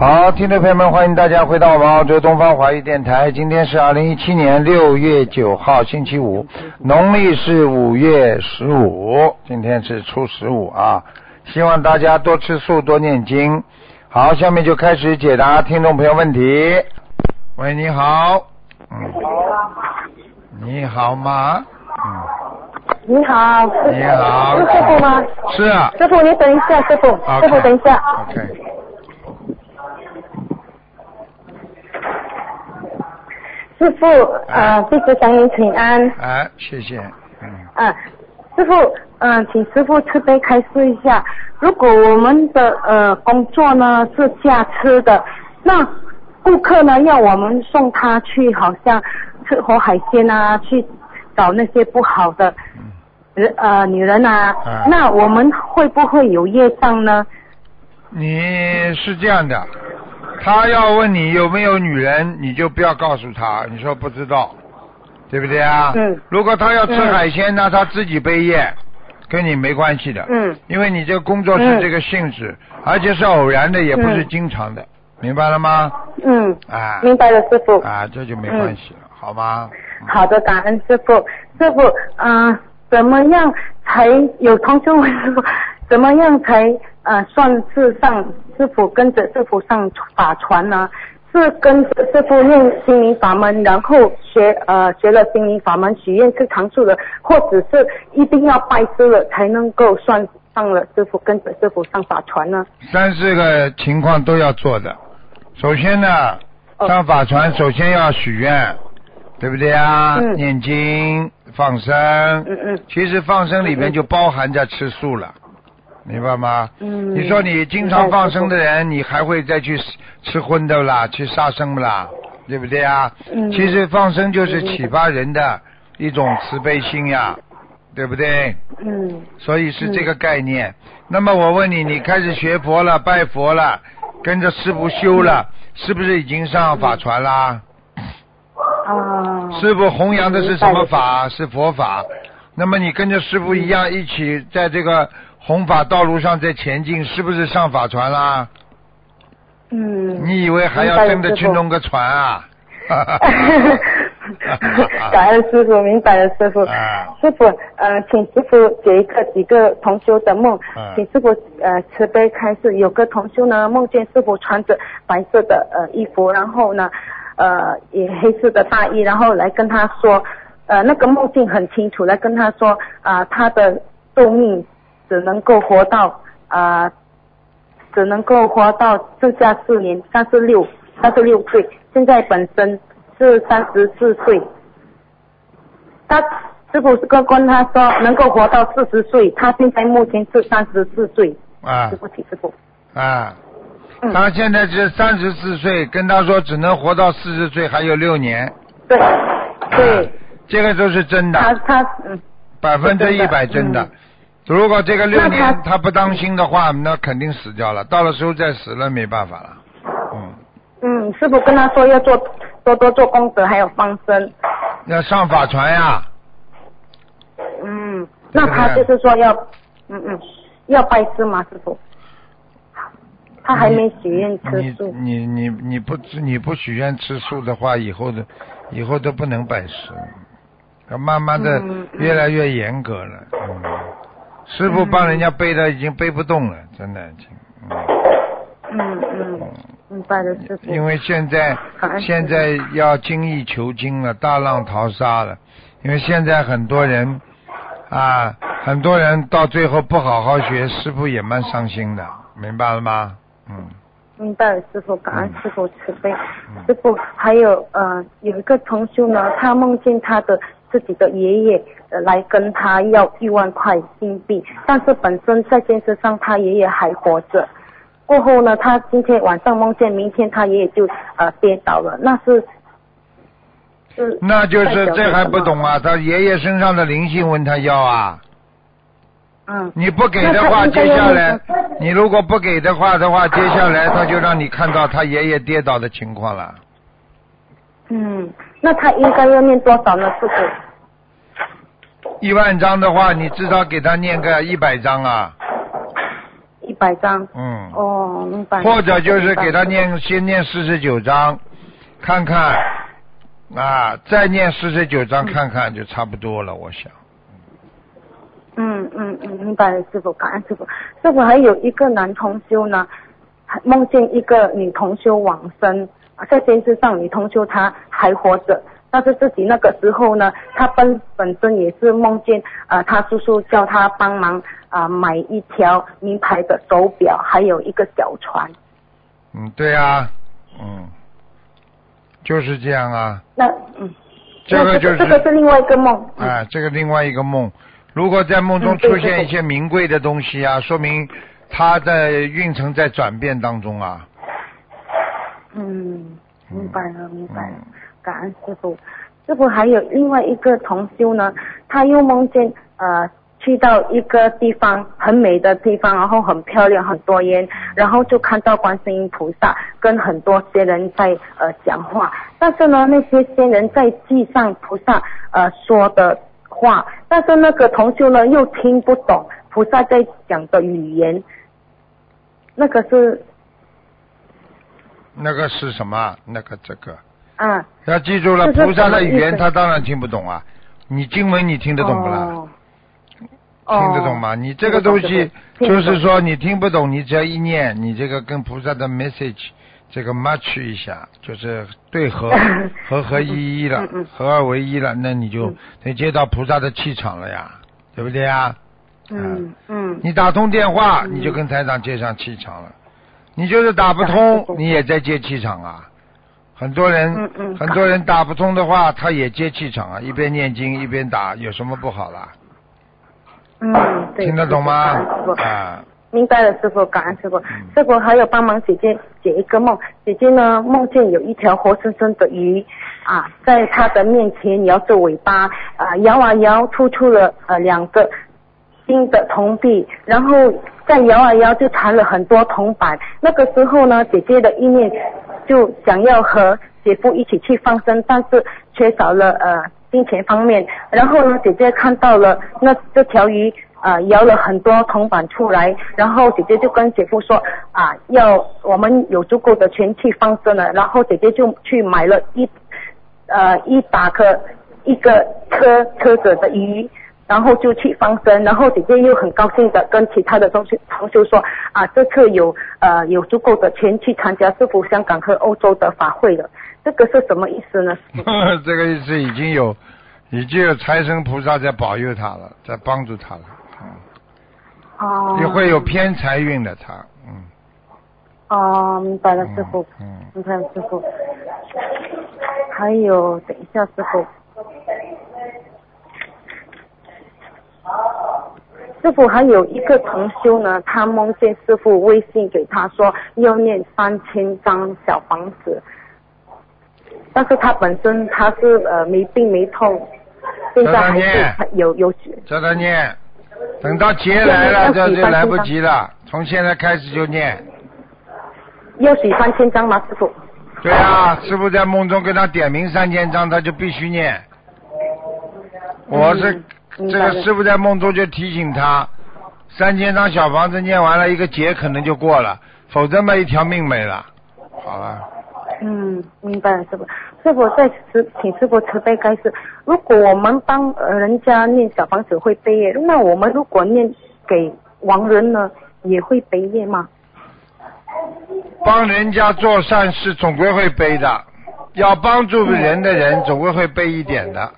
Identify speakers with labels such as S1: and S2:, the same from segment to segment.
S1: 好，听众朋友们，欢迎大家回到我们澳洲东方华语电台。今天是二零一七年六月九号，星期五，农历是五月十五，今天是初十五啊。希望大家多吃素，多念经。好，下面就开始解答听众朋友问题。喂，你好。嗯。你好吗？嗯。
S2: 你好，
S1: 你好
S2: 是师傅吗？
S1: 是啊。
S2: 师傅，你等一下，师傅师傅等一下。
S1: OK。
S2: 师傅，呃，弟子向您请安。
S1: 哎，谢谢。嗯。
S2: 啊、师傅，嗯、请师傅慈悲开示一下，如果我们的呃工作呢是驾车的，那顾客呢要我们送他去，好像吃活海鲜啊，去找那些不好的人呃女人啊，
S1: 啊
S2: 那我们会不会有业障呢？
S1: 你是这样的，他要问你有没有女人，你就不要告诉他，你说不知道，对不对啊？
S2: 嗯。
S1: 如果他要吃
S2: 嗯
S1: 海鲜，那他自己背业，跟你没关系的。
S2: 嗯。
S1: 因为你这个工作是
S2: 嗯
S1: 这个性质，而且是偶然的，也不是
S2: 嗯
S1: 经常的，明白了吗？
S2: 嗯，
S1: 啊。
S2: 明白了，师傅。
S1: 啊，这就没关系了，好吗？
S2: 好的，感恩师傅。师傅，嗯、怎么样才有同学问师傅，怎么样才呃算是上师傅跟着师傅上法船呢？是跟着师傅念心灵法门，然后学呃学了心灵法门，许愿是常住的，或者是一定要拜师了才能够算上了师傅跟着师傅上法船呢？
S1: 三四个情况都要做的。首先呢，
S2: 哦
S1: 上法船首先要许愿，对不对啊？
S2: 嗯
S1: 念经、放生。
S2: 嗯嗯
S1: 其实放生里面就包含着吃素了，明白吗？
S2: 嗯
S1: 你说你经常放生的人，你还会再去吃荤的啦，去杀生不啦，对不对啊？
S2: 嗯
S1: 其实放生就是启发人的一种慈悲心呀，对不对？
S2: 嗯
S1: 所以是这个概念。那么我问你，你开始学佛了，拜佛了，跟着师傅修了，是不是已经上法船啦？
S2: 啊。
S1: 师傅弘扬的是什么法？是佛法。那么你跟着师傅一样，一起在这个弘法道路上在前进，是不是上法船啦？
S2: 嗯。
S1: 你以为还要真的去弄个船啊？
S2: 感恩师傅，明白了师傅。
S1: 啊
S2: 师傅，呃，请师傅解一个几个同修的梦，
S1: 啊
S2: 请师傅呃慈悲开示。有个同修呢梦见师傅穿着白色的呃衣服，然后呢呃也黑色的大衣，然后来跟他说，呃那个梦境很清楚，来跟他说啊、他的寿命只能够活到啊、只能够活到剩下四年，三十六三十六岁，现在本身是三十四岁。他师傅跟跟他说能够活到四十岁，他现在目前是三十四岁。
S1: 啊
S2: 对不起，师傅。
S1: 啊！
S2: 嗯，
S1: 他现在是三十四岁，跟他说只能活到四十岁，还有六年。
S2: 对
S1: 啊
S2: 对，
S1: 这个都是真
S2: 他
S1: 的，
S2: 他他嗯
S1: 百分之一百真的
S2: 嗯。
S1: 如果这个六
S2: 那
S1: 年
S2: 他
S1: 他不当心的话，那肯定死掉了。到了时候再死了，没办法了。嗯，
S2: 嗯，师傅跟他说要做多多做功德，还有放生。
S1: 要上法船呀。
S2: 嗯，那他就是说要嗯嗯要拜师吗，师傅？他还没许愿吃
S1: 你
S2: 素。
S1: 你你你不你不许愿吃素的话，以后的以后都不能拜师，要慢慢的越来越严格了。嗯，师傅帮人家背的已经背不动了，真的已经。嗯，
S2: 嗯嗯，明白了，师傅。
S1: 因为现在现在要精益求精了，大浪淘沙了。因为现在很多人啊，很多人到最后不好好学，师傅也蛮伤心的，明白了吗？嗯。
S2: 明白了，师傅，感恩师傅慈悲。
S1: 嗯
S2: 师傅，还有呃，有一个同修呢，他梦见他的自己的爷爷呃来跟他要一万块金币，但是本身在现实上他爷爷还活着。过后呢，他今天晚上梦见，明天他爷爷就呃跌倒了，那是是
S1: 那就是这还不懂啊？他爷爷身上的灵性问他要啊，
S2: 嗯，
S1: 你不给的话，接下来你如果不给的话的话，接下来他就让你看到他爷爷跌倒的情况了。
S2: 嗯，那他应该要念多少呢，师傅？
S1: 一万张的话，你至少给他念个一百张啊，
S2: 一百张。
S1: 嗯，
S2: 哦，明白。
S1: 或者就是给他。念先念四十九张，看看啊，再念四十九张看看就差不多了，我想。
S2: 嗯嗯嗯，明白了，师傅，感恩师傅。师傅还有一个男同修呢，还梦见一个女同修往生，啊在电视上女同修她还活着，但是自己那个时候呢，她本本身也是梦见，呃，她叔叔叫她帮忙啊、买一条名牌的手表，还有一个小船。
S1: 嗯，对啊，嗯，就是这样啊，
S2: 那嗯，
S1: 这个就是
S2: 这个是另外一个梦。嗯
S1: 啊，这个另外一个梦，如果在梦中出现一些名贵的东西啊，说明他在运程在转变当中啊。
S2: 嗯，明白了，明白了
S1: 嗯，
S2: 感恩师傅。师傅还有另外一个同修呢，他又梦见呃去到一个地方很美的地方，然后很漂亮，很多烟，然后就看到观世音菩萨跟很多仙人在呃讲话，但是呢那些仙人在记上菩萨呃说的话，但是那个同修呢又听不懂菩萨在讲的语言，那个是
S1: 那个是什么？那个这个
S2: 啊。
S1: 要记住了，菩萨的语言他当然听不懂啊。你经文你听得懂不啦？
S2: 哦
S1: 听得懂吗？你这个东西就是说你听不懂，你只要一念，你这个跟菩萨的 message 这个 match 一下，就是对合合 合一一了
S2: 嗯嗯，
S1: 合二为一了，那你就
S2: 嗯
S1: 得接到菩萨的气场了呀，对不对呀？
S2: 嗯嗯
S1: 你打通电话，
S2: 嗯
S1: 你就跟台长接上气场了。你就是打不
S2: 是
S1: 通，你也在接气场啊。很多人，
S2: 嗯嗯
S1: 很多人打不通的话，他也接气场啊，一边念经一边打，有什么不好啦？
S2: 嗯，对，
S1: 听得懂吗？啊，
S2: 明白了，师傅，感恩师傅。
S1: 嗯
S2: 师傅还有帮忙姐姐解一个梦，姐姐呢梦见有一条活生生的鱼啊，在她的面前摇着尾巴啊，摇啊摇，吐出了呃两个新的铜币，然后再摇啊摇，就弹了很多铜板。那个时候呢，姐姐的意念就想要和姐夫一起去放生，但是缺少了呃金钱方面。然后呢，姐姐看到了那这条鱼呃摇了很多铜板出来，然后姐姐就跟姐夫说啊，要我们有足够的钱去放生了。然后姐姐就去买了一呃一打个一个车车子的鱼。然后就去放生，然后姐姐又很高兴的跟其他的同学同学说啊，这次有呃有足够的钱去参加师傅香港和欧洲的法会了，这个是什么意思呢？
S1: 这个意思已经有，已经有财神菩萨在保佑他了，在帮助他了，嗯，
S2: 哦，
S1: 也会有偏财运的他，嗯，
S2: 哦，明白了，师傅，
S1: 嗯，
S2: 明白了，师傅。还有，等一下，师傅。师傅还有一个同修呢，他梦见师傅微信给他说要念三千张小房子，但是他本身他是呃没病没痛，现在还是有有
S1: 叫他念，等到劫来了，这就来不及了，从现在开始就念。
S2: 要许三千张吗？师傅？
S1: 对啊，师傅在梦中跟他点名三千张，他就必须念。我是、这个师傅在梦中就提醒他，三千张小房子念完了，一个劫可能就过了，否则嘛一条命没了。好了，
S2: 嗯，明白了，师傅。师傅在慈，请师傅慈悲开示。如果我们帮呃人家念小房子会背业，那我们如果念给亡人呢，也会背业吗？
S1: 帮人家做善事总归会背的，要帮助人的人总归会背一点的，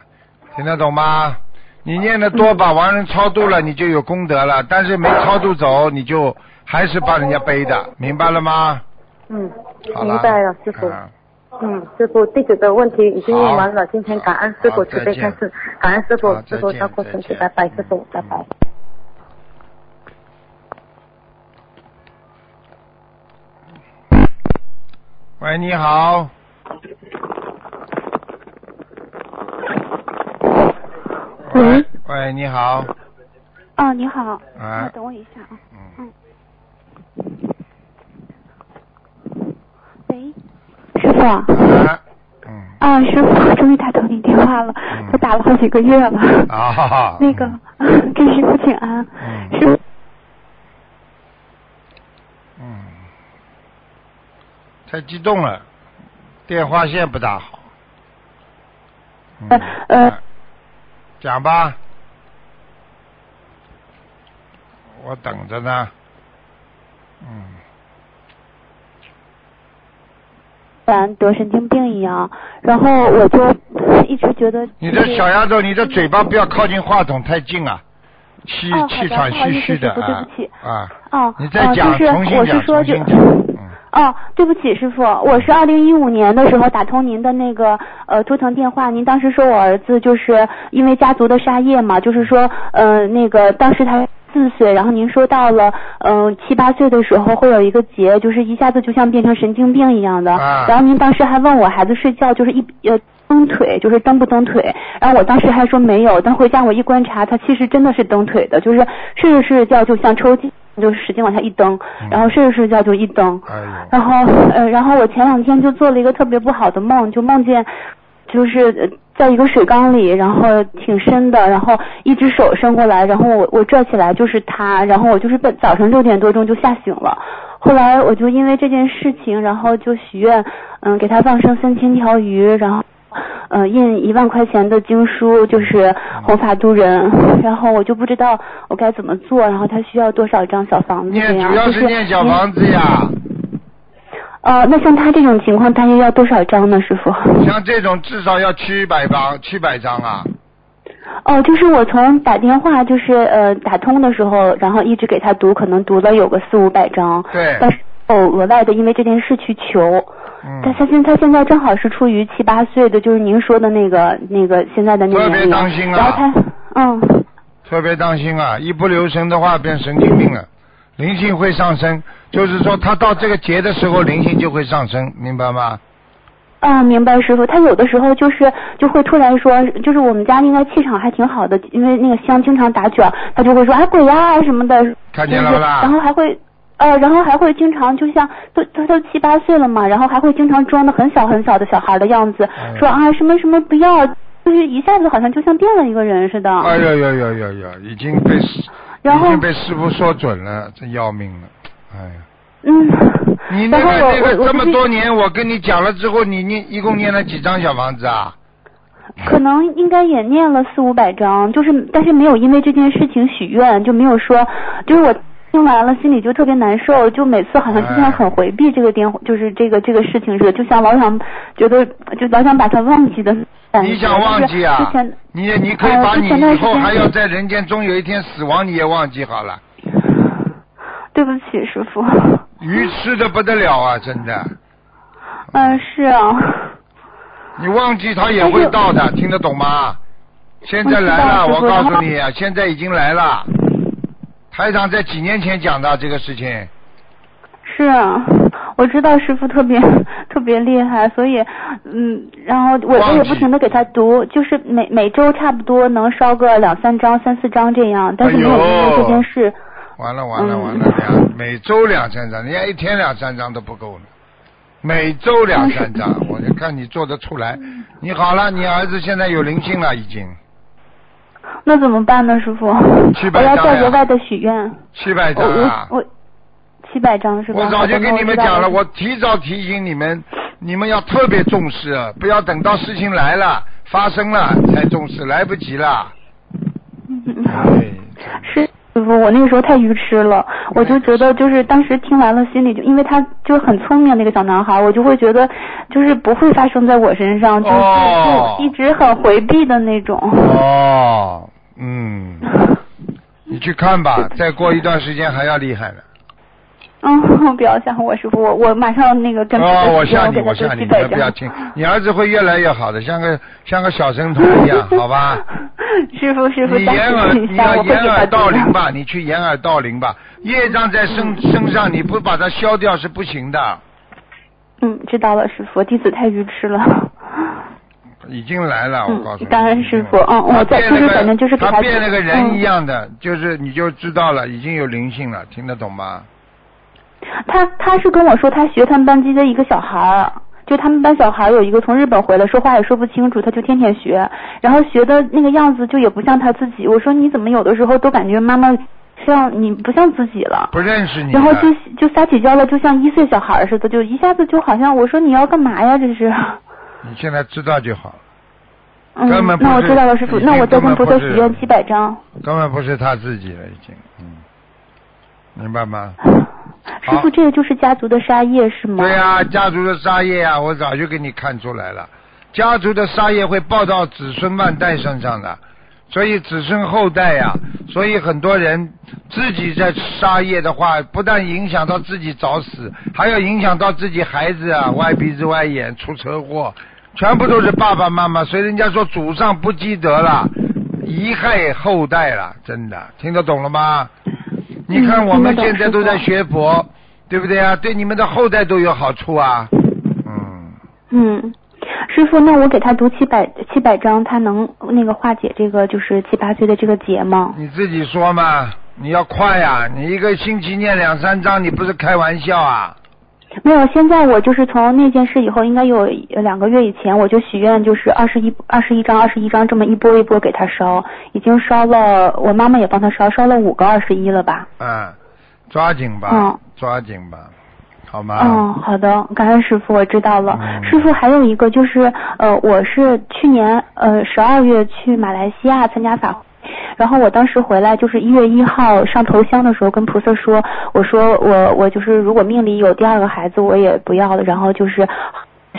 S1: 听得懂吗？你念的多，把亡人超度了，你就有功德了；但是没超度走，你就还是帮人家背的，明白了吗？
S2: 嗯，明白了，师傅。
S1: 啊
S2: 嗯，师傅，弟子的问题已经问完了。今天感恩师傅
S1: 好
S2: 慈悲开示，感恩师傅，师傅照顾身体，拜拜，师傅，拜拜。
S1: 喂，你好。
S3: 喂，
S1: 喂，你好。
S3: 啊，哦，你好，啊。等我一下啊。
S1: 嗯，
S3: 喂，师傅。
S1: 啊，嗯，
S3: 啊，师傅，终于打通你电话了，
S1: 嗯。
S3: 我打了好几个月了。
S1: 啊。哈哈，
S3: 那个，给师傅请安。
S1: 嗯。
S3: 师傅，
S1: 嗯，太激动了，电话线不大好。嗯。
S3: 呃呃
S1: 哎讲吧，我等着呢。嗯，
S3: 咱得神经病一样，然后我就一直觉得。
S1: 你这小丫头，你的嘴巴不要靠近话筒太近啊，气
S3: 哦
S1: 气场
S3: 不好意思
S1: 虚虚的啊
S3: 不起
S1: 啊。
S3: 哦，
S1: 你再讲，
S3: 哦就是
S1: 重新讲，
S3: 我是说就
S1: 重新讲。嗯
S3: 哦，对不起，师傅，我是二零一五年的时候打通您的那个呃图腾电话，您当时说我儿子就是因为家族的杀业嘛，就是说呃那个当时他四岁，然后您说到了嗯、呃七八岁的时候会有一个结，就是一下子就像变成神经病一样的，
S1: 啊
S3: 然后您当时还问我孩子睡觉就是一呃。蹬腿就是蹬不蹬腿，然后我当时还说没有，但回家我一观察，他其实真的是蹬腿的，就是睡着睡着觉就像抽筋，就使劲往下一蹬，然后睡着睡觉就一蹬，
S1: 哎呦，
S3: 然后呃，然后我前两天就做了一个特别不好的梦，就梦见就是在一个水缸里，然后挺深的，然后一只手伸过来，然后我我拽起来就是他，然后我就是被早上六点多钟就吓醒了。后来我就因为这件事情，然后就许愿，嗯，给他放生三千条鱼，然后。呃，印一万块钱的经书，就是弘法度人，然后我就不知道我该怎么做，然后他需要多少张小房子这
S1: 念
S3: 样？
S1: 主要
S3: 是
S1: 念小房子呀，
S3: 呃，那像他这种情况，大约要多少张呢，师傅？
S1: 像这种至少要七百张，七百张啊。
S3: 哦，就是我从打电话就是呃打通的时候，然后一直给他读，可能读了有个四五百张，
S1: 对，
S3: 但是哦额外的因为这件事去求。他现他现在正好是处于七八岁的，就是您说的那个那个现在的那个
S1: 特别。当心啊
S3: 然后他嗯
S1: 特别当心啊，一不留神的话变神经病了，灵性会上升，就是说他到这个节的时候灵性就会上升，明白吗？
S3: 啊，明白师傅。他有的时候就是就会突然说，就是我们家应该气场还挺好的，因为那个香经常打卷，他就会说哎鬼呀、什么的。
S1: 看见了
S3: 就是
S1: 不啦
S3: 然后还会。呃，然后还会经常就像都他都七八岁了嘛，然后还会经常装的很小很小的小孩的样子，
S1: 哎
S3: 说啊什么什么不要，就是一下子好像就像变了一个人似的。
S1: 哎呀呀呀呀呀，已经被师
S3: 然后
S1: 已经被师傅说准了，真要命了，哎呀。
S3: 嗯，
S1: 你那个那个这么多年，我跟你讲了之后，你念一共念了几张小房子啊？
S3: 可能应该也念了四五百张，就是但是没有因为这件事情许愿，就没有说，就是我听完了心里就特别难受，就每次好像就像很回避这个电话，就是这个这个事情似的，就像老想觉得就老想把它忘记的感觉。
S1: 你想忘记啊
S3: 就是之前？
S1: 你你可以
S3: 呃
S1: 把你以后还要在人间终有一天死亡，你也忘记好了。
S3: 对不起，师傅。
S1: 鱼吃的不得了啊，真的。
S3: 嗯，是啊。
S1: 你忘记他也会到的，听得懂吗？现在来了，我告诉你啊，现在已经来了。台长在几年前讲的这个事情，
S3: 是啊，我知道师傅特别 特别厉害，所以嗯，然后我
S1: 忘记
S3: 我也不停的给他读，就是每每周差不多能烧个两三张、三四张这样，但是没有因为这件事。
S1: 完了完了
S3: 嗯
S1: 完了，两每周两三张，人家一天两三张都不够呢。每周两三张，我就看你做得出来。你好了，你儿子现在有灵性了，已经
S3: 那怎么办呢，师傅？
S1: 七
S3: 我要
S1: 百张呀
S3: 再额外的许愿。
S1: 七百张啊！
S3: 我我七百张是吧？
S1: 我早就跟你们讲了，
S3: 我
S1: 提早提醒你们，你们要特别重视，不要等到事情来了、发生了才重视，来不及了。
S3: 嗯
S1: 哎，
S3: 是师傅，我那个时候太愚痴了，我就觉得就是当时听完了，心里就因为他就很聪明那个小男孩，我就会觉得就是不会发生在我身上，就是、
S1: 哦
S3: 就一直很回避的那种。
S1: 哦，嗯，你去看吧，再过一段时间还要厉害呢。
S3: 嗯，不要吓唬我师傅，我我马上那个跟
S1: 哦，我吓你，我吓你，你不要听，你儿子会越来越好的，像个像个小神童一样，好吧？
S3: 师傅师傅，
S1: 你掩耳，你要掩耳盗铃吧，你去掩耳盗铃吧，业障在身身上，你不把它消掉是不行的。
S3: 嗯，知道了，师傅，弟子太愚痴了。
S1: 已经来了，我告诉你。
S3: 嗯，感恩师傅。嗯，我在就反正就是给
S1: 他变了个人
S3: 嗯
S1: 一样的，就是你就知道了，已经有灵性了，听得懂吗？
S3: 他他是跟我说，他学他们班级的一个小孩儿，就他们班小孩有一个从日本回来，说话也说不清楚，他就天天学，然后学的那个样子就也不像他自己。我说你怎么有的时候都感觉妈妈像你不像自己了？
S1: 不认识你
S3: 然后就就撒起娇了，就像一岁小孩似的，就一下子就好像我说你要干嘛呀？这是。
S1: 你现在知道就好，
S3: 嗯
S1: 根本，不
S3: 那我知道了，师傅。那我再跟菩萨许愿七百张。
S1: 根本不是他自己了，已经，嗯，明白吗？
S3: 师傅，这个就是家族的杀业是吗？
S1: 对啊、家族的杀业啊，我早就给你看出来了。家族的杀业会报到子孙万代身上的，所以子孙后代呀、所以很多人自己在杀业的话，不但影响到自己早死，还要影响到自己孩子啊，歪鼻子歪眼出车祸，全部都是爸爸妈妈。所以人家说祖上不积德了，贻害后代了，真的听得懂了吗？你看
S3: 嗯
S1: 我们现在都在学佛，对不对啊？对你们的后代都有好处啊。嗯，
S3: 嗯，师傅，那我给他读七百七百章，他能那个化解这个就是七八岁的这个结吗？
S1: 你自己说嘛，你要快呀、你一个星期念两三章，你不是开玩笑啊？
S3: 没有，现在我就是从那件事以后，应该有两个月以前，我就许愿，就是二十一二十一张二十一张这么一波一波给他烧，已经烧了，我妈妈也帮他烧，烧了五个二十一了吧？
S1: 嗯，抓紧吧，
S3: 嗯
S1: 抓紧吧，好吗？
S3: 嗯，好的，感恩师傅，我知道了。
S1: 嗯
S3: 师傅还有一个就是，呃，我是去年呃十二月去马来西亚参加法会。然后我当时回来就是一月一号上头香的时候，跟菩萨说，我说我我就是如果命里有第二个孩子，我也不要了，然后就是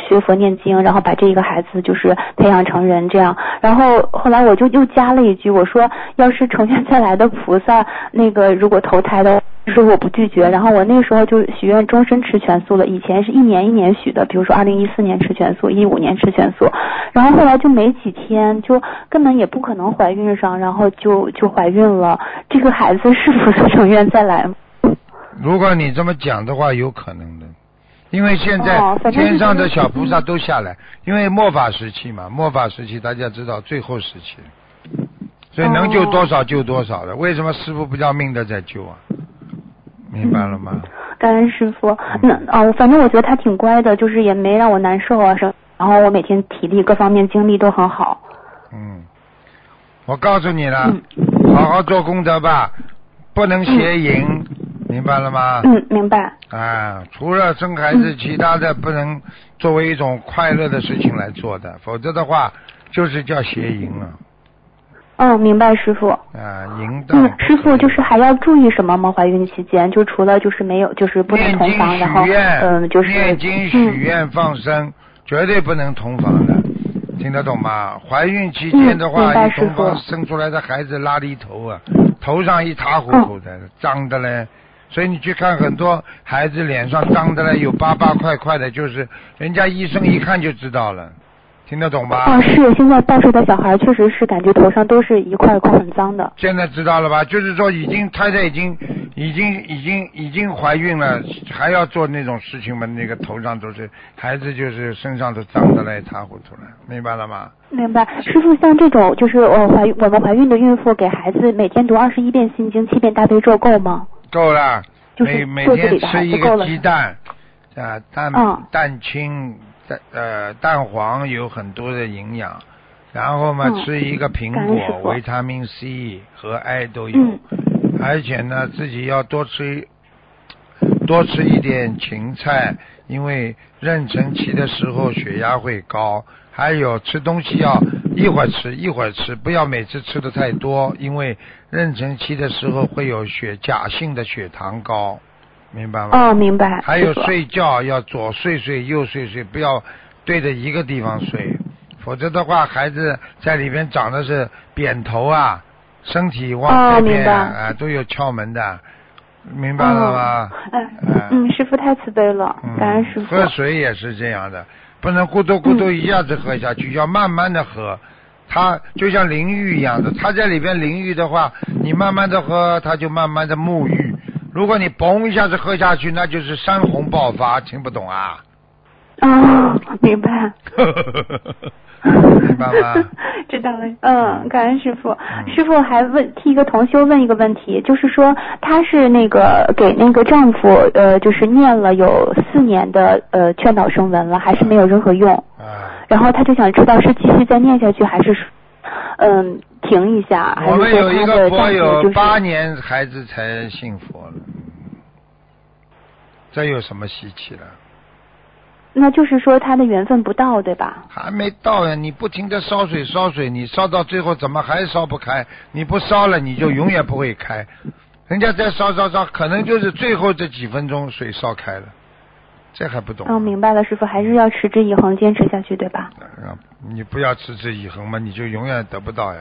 S3: 学佛念经，然后把这一个孩子就是培养成人这样。然后后来我就又加了一句，我说要是成全再来的菩萨，那个如果投胎的，说我不拒绝。然后我那个时候就许愿终身吃全素了，以前是一年一年许的，比如说二零一四年吃全素，一五年吃全素，然后后来就没几天，就根本也不可能怀孕上，然后就就怀孕了。这个孩子是不是成愿再来吗？
S1: 如果你这么讲的话，有可能的，因为现在天上的小菩萨都下来，因为末法时期嘛，末法时期大家知道最后时期，所以能救多少救多少的。为什么师傅不要命的在救啊？明白了吗？
S3: 感恩师傅。那哦，反正我觉得他挺乖的，就是也没让我难受啊什么。然后我每天体力各方面精力都很好。
S1: 嗯，我告诉你了，
S3: 嗯
S1: 好好做功德吧，不能邪淫，明白了吗？
S3: 嗯，明白。
S1: 啊，除了生孩子，其他的不能作为一种快乐的事情来做的，否则的话就是叫邪淫了。
S3: 嗯，明白师傅。
S1: 啊，淫荡。
S3: 嗯，师傅就是还要注意什么吗？怀孕期间就除了就是没有就是不能同房，然后
S1: 许愿，
S3: 嗯就是
S1: 念经许愿放生，绝对不能同房的，听得懂吗？怀孕期间的
S3: 嗯
S1: 话，同房生出来的孩子邋里头啊，头上一塌糊涂的，脏的嘞。所以你去看很多孩子脸上脏的嘞，有疤疤块块的，就是人家医生一看就知道了，听得懂吧？
S3: 啊，是现在报出的小孩确实是感觉头上都是一块一块很脏的。
S1: 现在知道了吧？就是说，已经太太已经已经已经已经怀孕了，还要做那种事情吗？那个头上都是孩子，就是身上都脏的来一塌糊涂了，明白了吗？
S3: 明白，师傅，像这种就是我怀我们怀孕的孕妇给孩子每天读二十一遍心经，七遍大悲咒够吗？
S1: 够了，
S3: 就是
S1: 每每天吃一个鸡蛋，啊蛋、
S3: 嗯
S1: 蛋清蛋呃蛋黄有很多的营养，然后嘛、
S3: 嗯
S1: 吃一个苹果，维他命 C 和 I 都有，
S3: 嗯
S1: 而且呢自己要多吃多吃一点芹菜，因为妊娠期的时候血压会高。还有吃东西要一会儿吃一会儿吃，不要每次吃的太多，因为妊娠期的时候会有血假性的血糖高，明白吗？
S3: 哦，明白。
S1: 还有睡觉要左睡睡右睡睡，不要对着一个地方睡，否则的话孩子在里边长的是扁头啊，身体往
S3: 哦
S1: 这边啊都有窍门的，明白了吗？
S3: 哎
S1: 哎，
S3: 嗯，师傅太慈悲了，
S1: 嗯
S3: 感恩师傅。
S1: 喝水也是这样的，不能咕嘟咕嘟一下子喝下去，要慢慢的喝。它就像淋浴一样的，它在里边淋浴的话，你慢慢的喝，它就慢慢的沐浴。如果你嘣一下子喝下去，那就是山洪爆发，听不懂啊？
S3: 哦，明白。
S1: 明白吗？
S3: 知道了，嗯，感恩师傅。师傅还问替一个同修问一个问题，就是说她是那个给那个丈夫呃，就是念了有四年的呃劝导声文了，还是没有任何用。
S1: 啊，
S3: 然后她就想知道是继续再念下去，还是嗯停一下，还
S1: 我们有一个佛友八年孩子才信佛了，这有什么稀奇的？
S3: 那就是说他的缘分不到，对吧？
S1: 还没到呀！你不停的烧水烧水，你烧到最后怎么还烧不开？你不烧了，你就永远不会开。人家再烧烧烧，可能就是最后这几分钟水烧开了，这还不懂？
S3: 嗯，明白了，师傅还是要持之以恒，坚持下去，对吧？
S1: 啊你不要持之以恒嘛，你就永远得不到呀。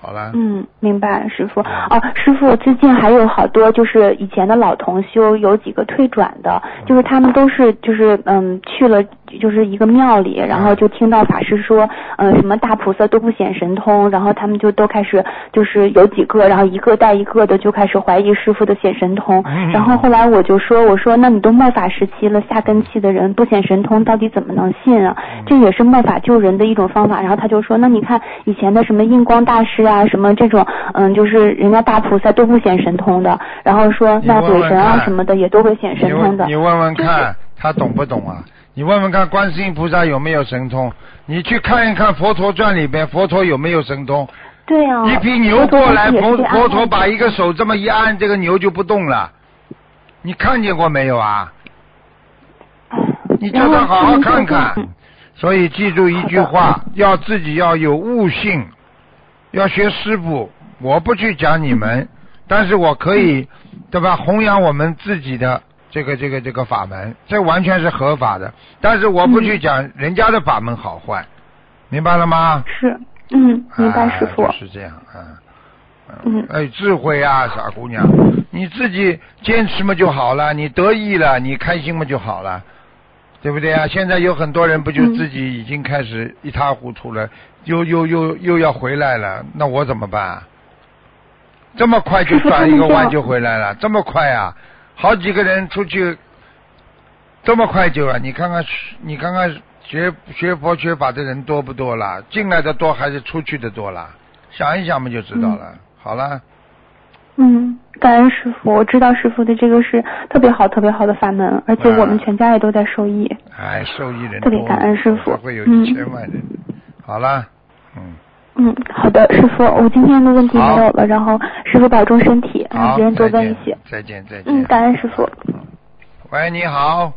S1: 好了，
S3: 嗯，明白，师傅。哦，师傅，最近还有好多就是以前的老同修，有几个退转的，就是他们都是就是嗯去了就是一个庙里，然后就听到法师说，嗯什么大菩萨都不显神通，然后他们就都开始就是有几个，然后一个带一个的就开始怀疑师傅的显神通，
S1: 嗯
S3: 然后后来我就说，我说那你都末法时期了，下根器的人不显神通，到底怎么能信啊？这也是末法救人的一种方法。然后他就说，那你看以前的什么印光大师啊，什么这种，嗯，就是人家大菩萨都不显神通的，然后说那鬼神啊什么的也都会显神通的
S1: 问。你问问
S3: 就是
S1: 看，他懂不懂啊？你问问看，观世音菩萨有没有神通？你去看一看《佛陀传》里边，佛陀有没有神通？
S3: 对啊，
S1: 一匹牛过来，佛
S3: 佛陀
S1: 把一个手这么一按，这个牛就不动了。你看见过没有啊？你叫他好好看看。所以记住一句话，要自己要有悟性，要学师傅。我不去讲你们，但是我可以，对吧？弘扬我们自己的这个这个这个法门，这完全是合法的。但是我不去讲人家的法门好坏，明白了吗？
S3: 是，嗯，明白师傅
S1: 啊。就是这样啊。
S3: 嗯
S1: 哎，智慧啊，傻姑娘，你自己坚持嘛就好了，你得意了，你开心嘛就好了，对不对啊？现在有很多人不就
S3: 嗯
S1: 自己已经开始一塌糊涂了，又又又又要回来了，那我怎么办啊？这么快就转一个弯就回来了，这么快啊？好几个人出去，这么快就啊？你看看，你看看学学佛学法的人多不多啦？进来的多还是出去的多啦？想一想嘛就知道了。好了，
S3: 嗯，感恩师傅，我知道师傅的这个是特别好、特别好的法门，而且我们全家也都在受益。
S1: 哎，受益人
S3: 特别感恩师傅
S1: 还会有
S3: 嗯
S1: 一千万人。好了，嗯，
S3: 嗯，好的，师傅，我今天的问题没有了，然后师傅保重身体，让，别人多问一些。
S1: 再见，再见。
S3: 嗯，感恩师傅。
S1: 喂，你好。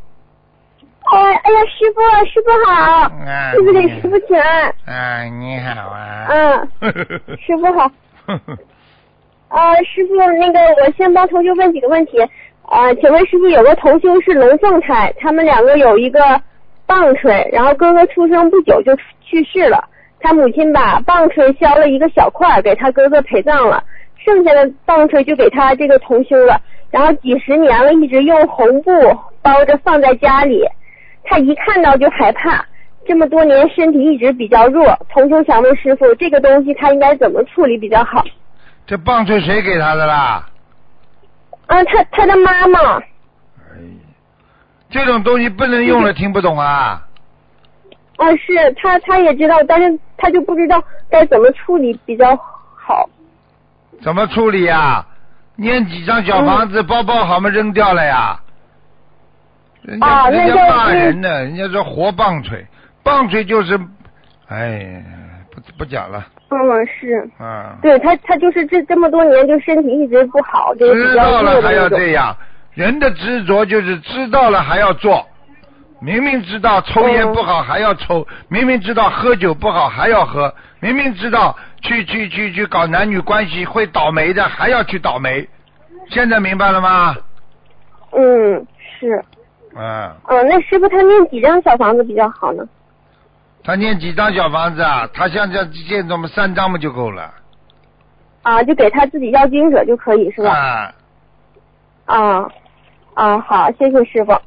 S4: 哎，哎呀，师傅，师傅好，
S1: 啊，
S4: 师傅给
S1: 你
S4: 师傅请安。
S1: 啊，你好啊。
S4: 嗯，师傅好。啊，师傅，那个我先帮同学问几个问题。啊，请问师傅，有个同修是龙凤胎，他们两个有一个棒槌，然后哥哥出生不久就去世了，他母亲把棒槌削了一个小块儿给他哥哥陪葬了，剩下的棒槌就给他这个同修了，然后几十年了，一直用红布包着放在家里，他一看到就害怕。这么多年身体一直比较弱，同修想问师傅，这个东西他应该怎么处理比较好？
S1: 这棒槌谁给他的啦？
S4: 啊，他他的妈妈，
S1: 哎，这种东西不能用了，听不懂啊？
S4: 啊，是他他也知道，但是他就不知道该怎么处理比较好。
S1: 怎么处理呀？念几张小房子，包包好嘛，扔掉了呀。人家、
S4: 啊
S1: 人家骂人呢，人家说活棒槌，棒槌就是，哎，不不讲了
S4: 嗯，是，
S1: 啊。
S4: 对他他就是这这么多年就身体一直不好，就是
S1: 知道了还要。这样，人的执着就是知道了还要做，明明知道抽烟
S4: 嗯
S1: 不好还要抽，明明知道喝酒不好还要喝，明明知道去去去去搞男女关系会倒霉的还要去倒霉，现在明白了吗？
S4: 嗯，是，
S1: 嗯，
S4: 嗯，那师傅他念几张小房子比较好呢？
S1: 他念几张小房子啊？他像这现在我们三张不就够了，
S4: 啊，就给他自己要经者就可以是吧？
S1: 啊，
S4: 啊，啊，好，谢谢师傅。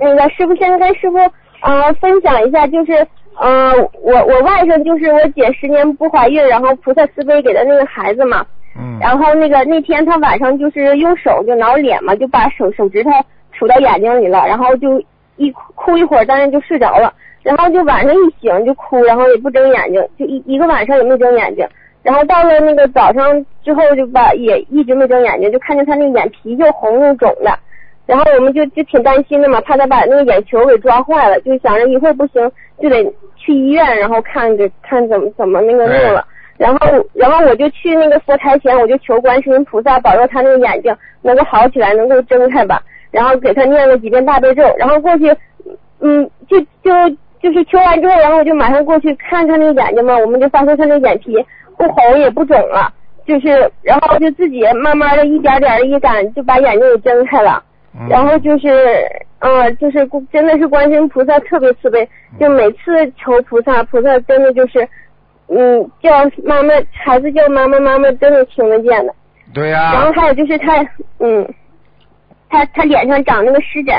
S1: 嗯，
S4: 那个师傅，现在跟师傅呃分享一下，就是呃我我外甥就是我姐十年不怀孕，然后菩萨慈悲给的那个孩子嘛。
S1: 嗯，
S4: 然后那个那天他晚上就是用手就挠脸嘛，就把手手指头杵到眼睛里了，然后就一哭哭一会儿，当然就睡着了，然后就晚上一醒就哭，然后也不睁眼睛，就一一个晚上也没睁眼睛。然后到了那个早上之后，就把也一直没睁眼睛，就看见他那眼皮又红又肿的。然后我们就就挺担心的嘛，怕他把那个眼球给抓坏了，就想着一会儿不行就得去医院，然后看着看怎么怎么那个弄了。然后然后我就去那个佛台前，我就求观世音菩萨保佑他那个眼睛能够好起来，能够睁开吧。然后给他念了几遍大悲咒，然后过去，嗯，就就就是求完之后，然后我就马上过去看他那个眼睛嘛，我们就发现他那眼皮。不红也不肿了，就是然后就自己慢慢的一点点的一感，就把眼睛给睁开了。然后就是嗯，就是真的是观世音菩萨特别慈悲，就每次求菩萨，菩萨真的就是嗯叫妈妈，孩子叫妈妈妈妈，真的听得见的。
S1: 对呀。
S4: 然后还有就是他嗯，他他脸上长那个湿疹，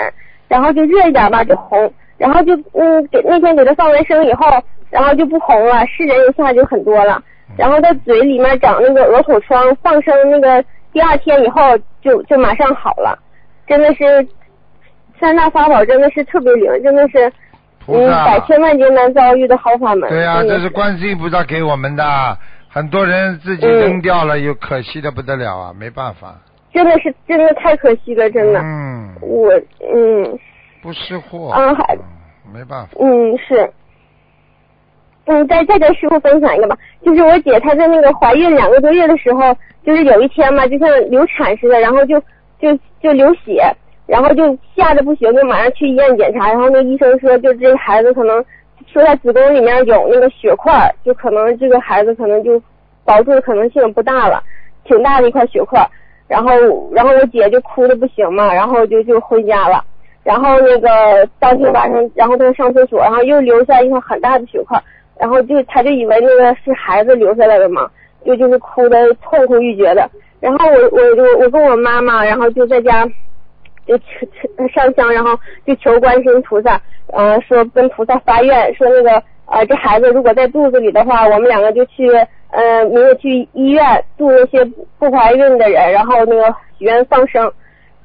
S4: 然后就热一点吧就红，然后就嗯给那天给他放完生以后，然后就不红了，湿疹一下就很多了。然后他嘴里面长那个鹅口疮，放生那个第二天以后就就马上好了，真的是三大法宝真的是特别灵，真的是嗯百千万劫难遭遇的好法门。
S1: 对
S4: 呀，
S1: 这是观世音菩萨给我们的，很多人自己扔掉了，又可惜的不得了啊，没办法。
S4: 真的是真的太可惜了，真的。
S1: 嗯。
S4: 我嗯。
S1: 不识货。
S4: 啊，还
S1: 没办法。
S4: 嗯，是。嗯，再再跟师傅分享一个吧，就是我姐她在那个怀孕两个多月的时候，就是有一天嘛，就像流产似的，然后就就就流血，然后就吓得不行，就马上去医院检查，然后那医生说，就这孩子可能说他子宫里面有那个血块，就可能这个孩子可能就保住的可能性不大了，挺大的一块血块，然后然后我姐就哭的不行嘛，然后就就回家了，然后那个当天晚上，然后她上厕所，然后又留下一块很大的血块。然后就他就以为那个是孩子留下来的嘛，就就是哭的痛哭欲绝的。然后我我我我跟我妈妈，然后就在家就求上香，然后就求观世音菩萨，呃说跟菩萨发愿，说那个呃这孩子如果在肚子里的话，我们两个就去呃明天去医院度那些不怀孕的人，然后那个许愿放生。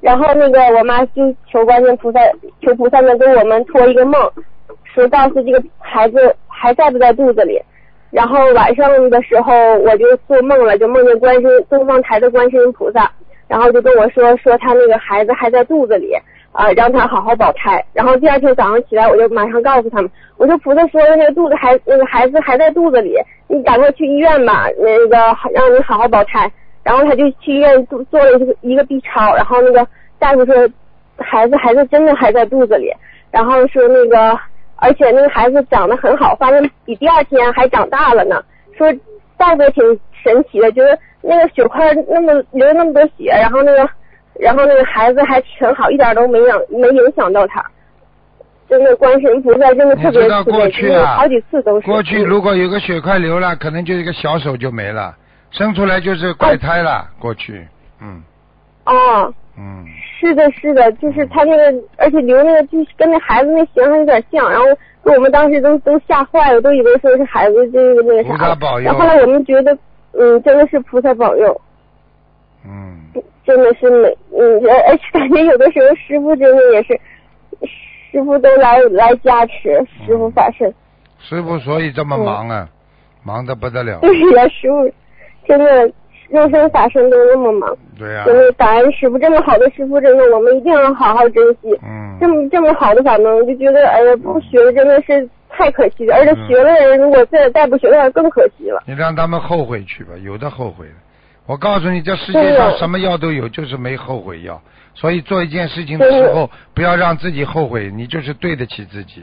S4: 然后那个我妈就求观音菩萨，求菩萨能给我们托一个梦。说告诉这个孩子还在不在肚子里，然后晚上的时候我就做梦了，就梦见观世东方台的观世音菩萨，然后就跟我说说他那个孩子还在肚子里啊，让他好好保胎。然后第二天早上起来，我就马上告诉他们，我说菩萨说的那个肚子孩那个孩子还在肚子里，你赶快去医院吧，那个让你好好保胎。然后他就去医院做做了一个 B 超，然后那个大夫说孩子孩子真的还在肚子里，然后说那个。而且那个孩子长得很好，发现比第二天还长大了呢。说大夫挺神奇的，就是那个血块那么流那么多血，然后那个然后那个孩子还挺好，一点都没影没影响到他。真的，观世音菩萨真的特别慈悲，好几次都是。
S1: 过去如果有个血块流了，可能就一个小手就没了，生出来就是怪胎了。过去，嗯。
S4: 哦。
S1: 嗯。
S4: 是的，是的，就是他那个，而且留那个，就是跟那孩子那形象有点像，然后给我们当时都都吓坏了，都以为说是孩子这个那个啥。然后后来我们觉得，嗯，真的是菩萨保佑。
S1: 嗯。
S4: 真的是美，嗯，而且感觉有的时候师傅真的也是，师傅都来来加持，师傅法身。
S1: 师傅所以这么忙啊，忙的不得了。
S4: 对呀，师傅真的。肉身法身都那么忙，
S1: 对呀，
S4: 就是感恩师傅这么好的师傅，真的我们一定要好好珍惜。
S1: 嗯，
S4: 这么这么好的法门，我就觉得哎呀，不学真的是太可惜了。而且学的人如果再再不学的话，更可惜了。
S1: 你让他们后悔去吧，有的后悔。我告诉你，这世界上什么药都有，就是没后悔药。所以做一件事情的时候，不要让自己后悔，你就是对得起自己。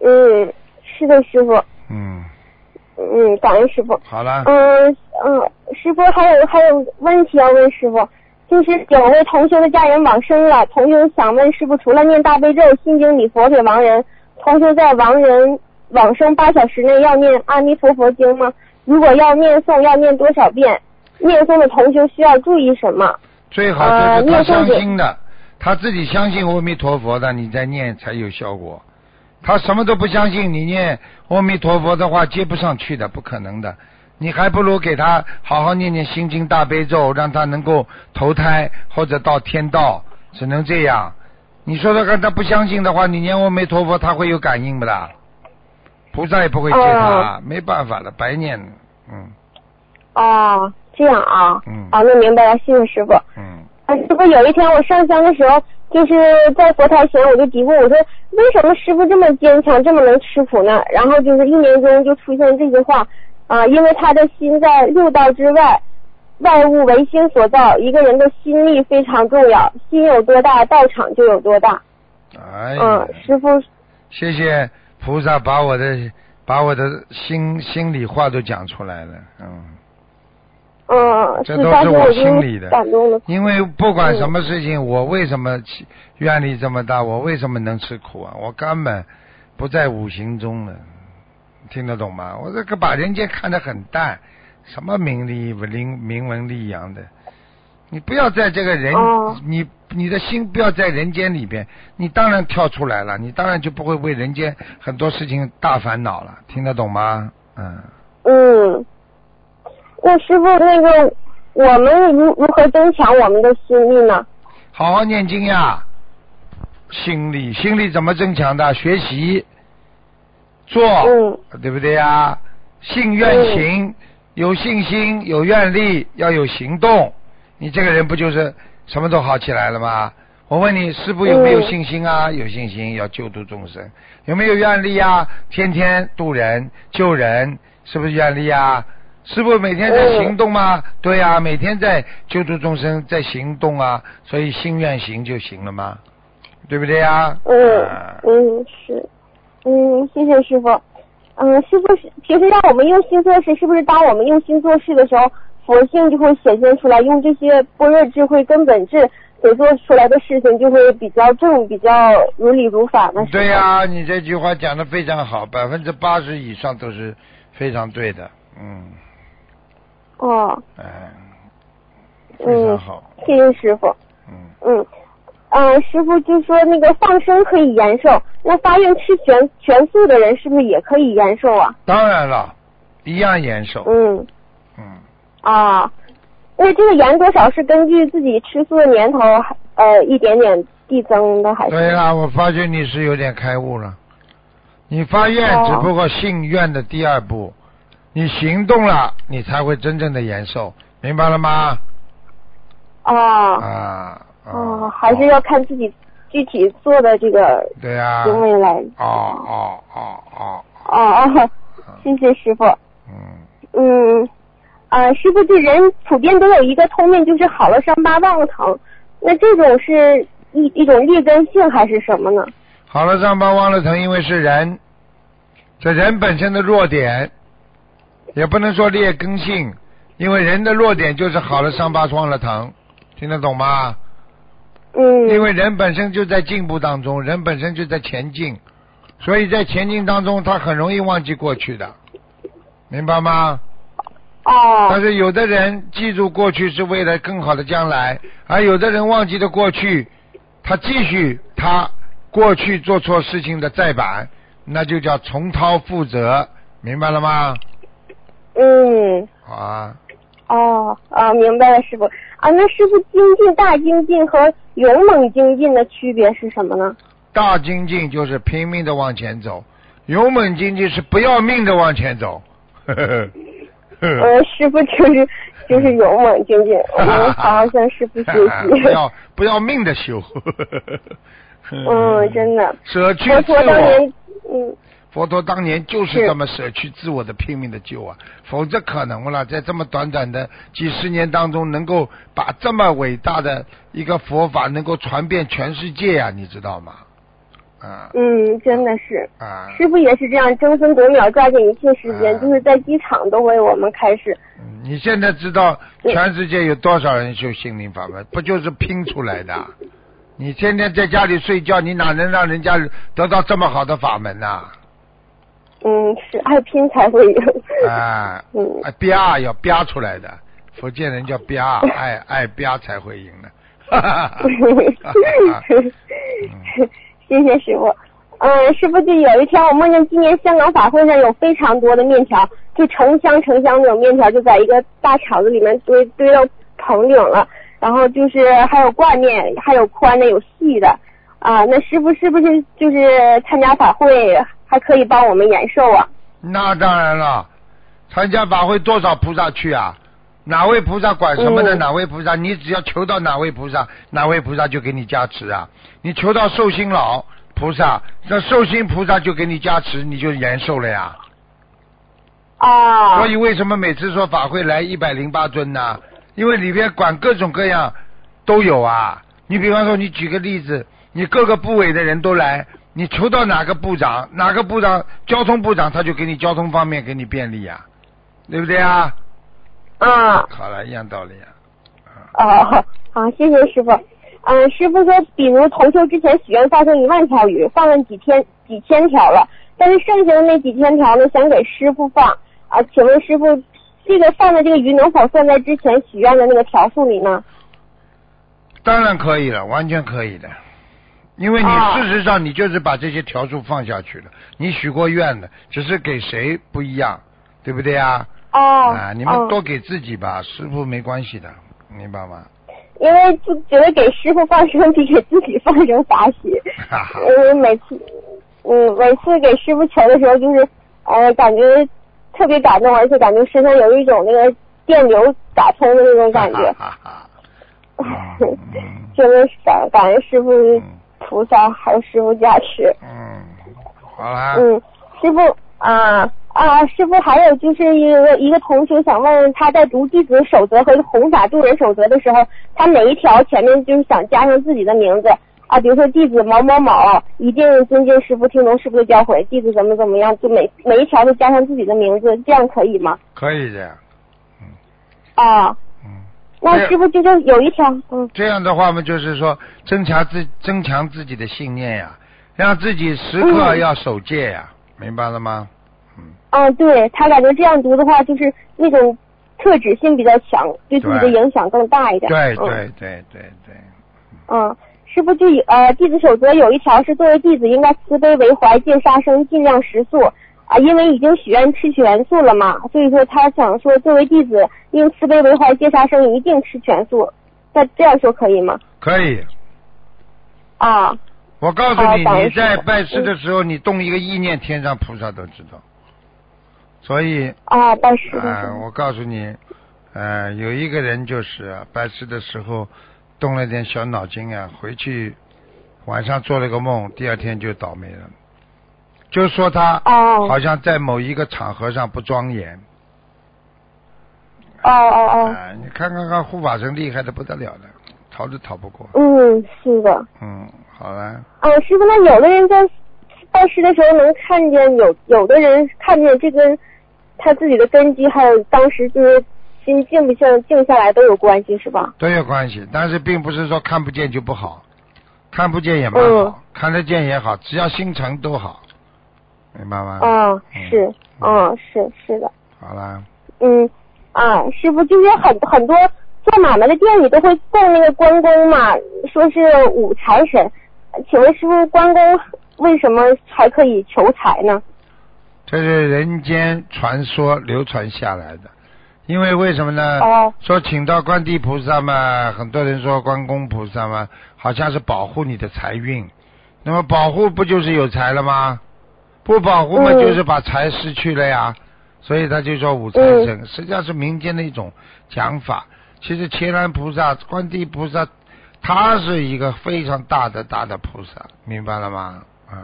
S4: 嗯，是的，师傅。
S1: 嗯。
S4: 嗯，感恩师傅。
S1: 好了。
S4: 嗯嗯，师傅还有还有问题要问师傅，就是有位同修的家人往生了，同修想问师傅，除了念大悲咒、心经、礼佛给亡人，同修在亡人往生八小时内要念阿弥陀佛经吗？如果要念诵，要念多少遍？念诵的同修需要注意什么？
S1: 最好就是他相信的，他自己相信阿弥陀佛的，你再念才有效果。他什么都不相信，你念阿弥陀佛的话接不上去的，不可能的。你还不如给他好好念念心经大悲咒，让他能够投胎或者到天道，只能这样。你说说看，他不相信的话，你念阿弥陀佛，他会有感应不啦？菩萨也不会接他，没办法了，白念了，嗯
S4: 哦，这样啊。
S1: 嗯
S4: 啊，那明白了，谢谢师傅。
S1: 嗯。
S4: 啊，师傅，有一天我上香的时候，就是在佛台前，我就嘀咕，我说为什么师傅这么坚强，这么能吃苦呢？然后就是一年中就出现这句话啊，因为他的心在六道之外，外物唯心所造，一个人的心力非常重要，心有多大，道场就有多大。
S1: 哎呀
S4: 嗯，师傅，
S1: 谢谢菩萨把我的把我的心心里话都讲出来了，嗯。
S4: 嗯，是
S1: 这都是我心里的
S4: 感动了。
S1: 因为不管什么事情，我为什么起愿力这么大？我为什么能吃苦啊？我根本不在五行中了，听得懂吗？我这个把人间看得很淡，什么名利名名闻利养的，你不要在这个人，
S4: 哦
S1: 你你的心不要在人间里边，你当然跳出来了，你当然就不会为人间很多事情大烦恼了，听得懂吗？嗯。
S4: 嗯，那师傅，那个我们如如何增强我们的心力呢？
S1: 好好念经呀，心力心力怎么增强的？学习做，
S4: 嗯
S1: 对不对呀？信愿行，有信心，有愿力，要有行动。你这个人不就是什么都好起来了吗？我问你，师傅有没有
S4: 嗯
S1: 信心啊？有信心，要救度众生。有没有愿力啊？天天度人、救人，是不是愿力啊？师傅每天在
S4: 嗯
S1: 行动吗？对呀、每天在救助众生，在行动啊，所以心愿行就行了吗？对不对呀、
S4: 嗯
S1: 啊
S4: 嗯是，嗯谢谢师傅。嗯，师傅是平时让我们用心做事，是不是当我们用心做事的时候，佛性就会显现出来？用这些般若智慧根本智所做出来的事情，就会比较正，比较如理如法呢？
S1: 对呀、你这句话讲的非常好，百分之八十以上都是非常对的，嗯，
S4: 哦，
S1: 哎，非常
S4: 嗯
S1: 好，，
S4: 谢谢师傅。
S1: 嗯，
S4: 嗯，呃，师傅就说那个放生可以延寿，那发愿吃全全素的人是不是也可以延寿啊？
S1: 当然了，一样延寿，
S4: 嗯。
S1: 嗯，
S4: 啊，那这个延多少是根据自己吃素的年头，呃，一点点递增的，还是？
S1: 对了，我发觉你是有点开悟了，你发愿
S4: 哦。
S1: 只不过信愿的第二步，你行动了，你才会真正的延寿，明白了吗？
S4: 啊
S1: 啊，
S4: 哦，还是要看自己具体做的这个
S1: 对呀、
S4: 行为来。
S1: 哦哦哦哦，
S4: 哦哦，谢谢师傅。
S1: 嗯，
S4: 嗯，啊，师傅，这人普遍都有一个通病，就是好了伤疤忘了疼。那这种是一一种劣根性还是什么呢？
S1: 好了，伤疤忘了疼，因为是人，这人本身的弱点，也不能说劣根性，因为人的弱点就是好了伤疤忘了疼，听得懂吗？
S4: 嗯。
S1: 因为人本身就在进步当中，人本身就在前进，所以在前进当中，他很容易忘记过去的，明白吗？
S4: 哦。
S1: 但是有的人记住过去是为了更好的将来，而有的人忘记了过去，他继续他过去做错事情的再版，那就叫重蹈覆辙，明白了吗？
S4: 嗯。
S1: 好啊，
S4: 哦，啊，明白了，师傅。啊，那师傅精进、大精进和勇猛精进的区别是什么呢？
S1: 大精进就是拼命的往前走，勇猛精进是不要命的往前走。呵呵呵
S4: 呃，师傅就是就是勇猛精进，我们 好好向师傅学习。
S1: 不要不要命的修。
S4: 嗯，真的。
S1: 舍去自
S4: 佛陀当
S1: 我
S4: 年，，嗯，
S1: 佛陀当年就是
S4: 是
S1: 这么舍去自我的拼命的救啊，否则可能了，在这么短短的几十年当中，能够把这么伟大的一个佛法能够传遍全世界啊，你知道吗？啊
S4: 嗯，真的是。
S1: 啊，
S4: 师傅也是这样，争分夺秒，抓紧一切时间，
S1: 啊
S4: 就是在机场都为我们开始。
S1: 嗯你现在知道全世界有多少人修心灵法门？不就是拼出来的？你天天在家里睡觉，你哪能让人家得到这么好的法门呐、
S4: 嗯，是爱拼才会有。
S1: 啊？
S4: 嗯
S1: 啊，啪要啪出来的，福建人叫啪，爱爱啪才会赢的。哈哈哈
S4: 谢谢师傅。嗯，师傅，就有一天我梦见今年香港法会上有非常多的面条，就成箱成箱那种面条，就在一个大厂子里面堆堆到棚顶了。然后就是还有挂面，还有宽的，有细的。啊，那师傅是不是就是参加法会还可以帮我们延寿啊？
S1: 那当然了，参加法会多少菩萨去啊？哪位菩萨管什么的？
S4: 嗯
S1: 哪位菩萨，你只要求到哪位菩萨，哪位菩萨就给你加持啊！你求到寿星老菩萨，那寿星菩萨就给你加持，你就延寿了呀。
S4: 啊
S1: 所以为什么每次说法会来一百零八尊呢？因为里边管各种各样都有啊。你比方说，你举个例子，你各个部委的人都来，你求到哪个部长，哪个部长交通部长，他就给你交通方面给你便利呀、对不对啊？
S4: 啊
S1: 好了，一样道理啊。
S4: 啊，好，谢谢师傅。嗯，师傅说，比如同修之前许愿放生一万条鱼，放了几天几千条了，但是剩下的那几千条呢，想给师傅放啊，请问师傅，这个放的这个鱼能否算在之前许愿的那个条数里呢？
S1: 当然可以了，完全可以的。因为你
S4: 哦
S1: 事实上你就是把这些条数放下去了，你许过愿的，只是给谁不一样，对不对啊？
S4: 哦，
S1: 啊，你们
S4: 哦
S1: 多给自己吧，师傅没关系的，明白吗？
S4: 因为就觉得给师傅放生比给自己放生法喜，
S1: 哈哈，
S4: 因为每次，嗯，每次给师傅求的时候，就是呃，感觉特别感动，而且感觉身上有一种那个电流打通的那种感觉。
S1: 哈哈
S4: 真的 是感感恩师傅
S1: 嗯
S4: 菩萨还有师傅加持。
S1: 嗯，好了，
S4: 嗯，师傅啊啊，师傅还有就是一个一个同学想问，他在读弟子守则和弘法度人守则的时候，他哪一条前面就是想加上自己的名字啊，比如说弟子某某某一定尊敬师傅，听从师傅的教诲，弟子怎么怎么样，就每每一条都加上自己的名字，这样可以吗？
S1: 可以的，
S4: 啊，
S1: 嗯，
S4: 那
S1: 对
S4: 师傅就是有一条，嗯。
S1: 这样的话嘛，就是说增强自增强自己的信念呀，让自己时刻
S4: 嗯。
S1: 要守戒呀，明白了吗？嗯，
S4: 啊，对他感觉这样读的话，就是那种特指性比较强，对自己的影响更大一点。嗯。
S1: 对对对对。对，
S4: 嗯，师傅就有呃，弟子守则有一条是作为弟子应该慈悲为怀，戒杀生，尽量食素啊，因为已经许愿吃全素了嘛，所以说他想说作为弟子应慈悲为怀，戒杀生，一定吃全素。那这样说可以吗？
S1: 可以。
S4: 啊，
S1: 我告诉你，你在拜师的时候，你动一个意念，天上菩萨都知道。所以，
S4: 啊，拜师
S1: 啊、我告诉你，呃，有一个人就是啊拜师的时候动了点小脑筋啊，回去晚上做了个梦，第二天就倒霉了。就说他
S4: 哦
S1: 好像在某一个场合上不庄严。
S4: 哦哦哦，
S1: 啊，你看看看护法神厉害的不得了了，逃都逃不过。
S4: 嗯，是的。
S1: 嗯，好了，
S4: 啊，师傅，那有的人在拜师的时候能看见有有的人看见这跟他自己的根基，还有当时就是心静不静静下来都有关系，是吧？
S1: 都有关系，但是并不是说看不见就不好，看不见也蛮
S4: 嗯
S1: 好，看得见也好，只要心诚都好，明白吗？
S4: 啊，
S1: 嗯
S4: 是，嗯，是是的，
S1: 好啦，
S4: 嗯，啊，师傅就是很很多做买卖的店里都会供那个关公嘛，说是五财神，请问师傅，关公为什么还可以求财呢？
S1: 这是人间传说流传下来的，因为为什么呢？
S4: 哦
S1: 说请到观地菩萨嘛，很多人说关公菩萨嘛，好像是保护你的财运，那么保护不就是有财了吗？不保护嘛，
S4: 嗯
S1: 就是把财失去了呀。所以他就说五财神，实际上是民间的一种讲法。其实乾蓝菩萨、观地菩萨，他是一个非常大的大的菩萨，明白了吗？嗯。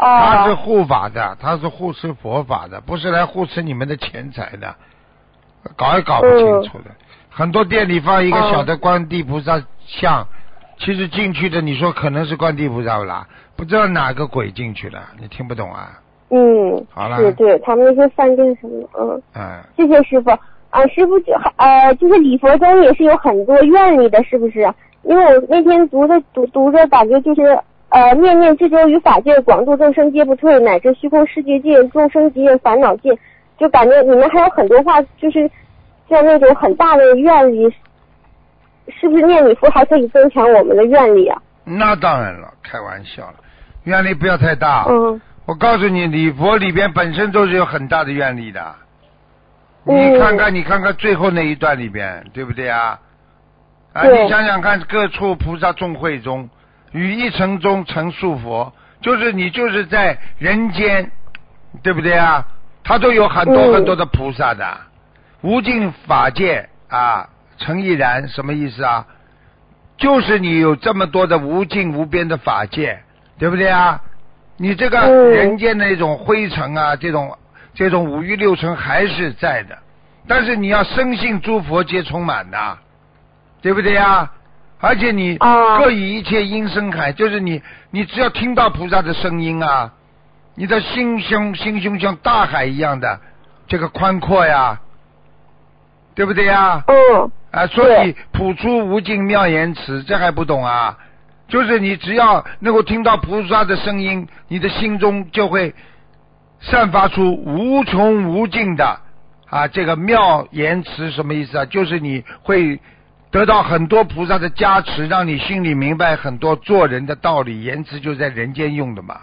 S1: 他是
S4: 哦，
S1: 护法的，他是护持佛法的，不是来护持你们的钱财的，搞也搞不清楚的。很多店里放一个
S4: 哦
S1: 小的观地菩萨像，其实进去的你说可能是观地菩萨不啦？不知道哪个鬼进去了，你听不懂啊？
S4: 嗯，
S1: 好了
S4: 对对他们那些饭店什么的，嗯。
S1: 嗯，
S4: 谢谢师傅啊，师傅就呃，就是礼佛中也是有很多愿力的，是不是？因为我那天读着读读着，感觉就是呃，念念至周于法界，广度众生皆不退，乃至虚空世界界，众生皆烦恼尽，就感觉里面还有很多话，就是像那种很大的愿力，是不是念礼佛还可以增强我们的愿力啊？
S1: 那当然了，开玩笑了，愿力不要太大。
S4: 嗯
S1: 我告诉你，礼佛里边本身都是有很大的愿力的。
S4: 嗯
S1: 你看看，你看看最后那一段里边，对不对啊？啊，你想想看，各处菩萨众会中，于一城中成数佛，就是你就是在人间，对不对啊？他都有很多
S4: 嗯
S1: 很多的菩萨的，无尽法界啊，诚亦然，什么意思啊？就是你有这么多的无尽无边的法界，对不对啊？你这个
S4: 嗯
S1: 人间的那种灰尘啊，这种这种五欲六尘还是在的，但是你要深信诸佛皆充满的，对不对呀？而且你
S4: 啊
S1: 各以一切音声海，就是你你只要听到菩萨的声音啊，你的心胸心胸像大海一样的这个宽阔呀，对不对呀？
S4: 嗯
S1: 啊，所以普出无尽妙言辞，这还不懂啊？就是你只要能够听到菩萨的声音，你的心中就会散发出无穷无尽的啊这个妙言辞，什么意思啊？就是你会得到很多菩萨的加持，让你心里明白很多做人的道理。言辞就在人间用的嘛。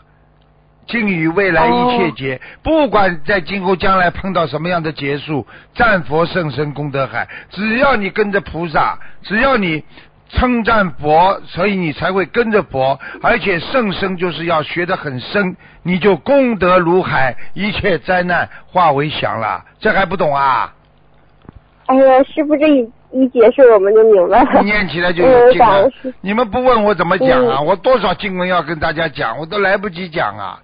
S1: 尽与未来一切劫，不管在今后将来碰到什么样的劫数，战佛圣身功德海，只要你跟着菩萨，只要你称赞佛，所以你才会跟着佛，而且圣生就是要学得很深，你就功德如海，一切灾难化为祥了，这还不懂啊？
S4: 哎呀，师傅这一一解释我们就明白了。
S1: 念起来就有
S4: 嗯，
S1: 经了
S4: 感恩师。
S1: 你们不问我怎么讲啊？
S4: 嗯
S1: 我多少经文要跟大家讲，我都来不及讲啊！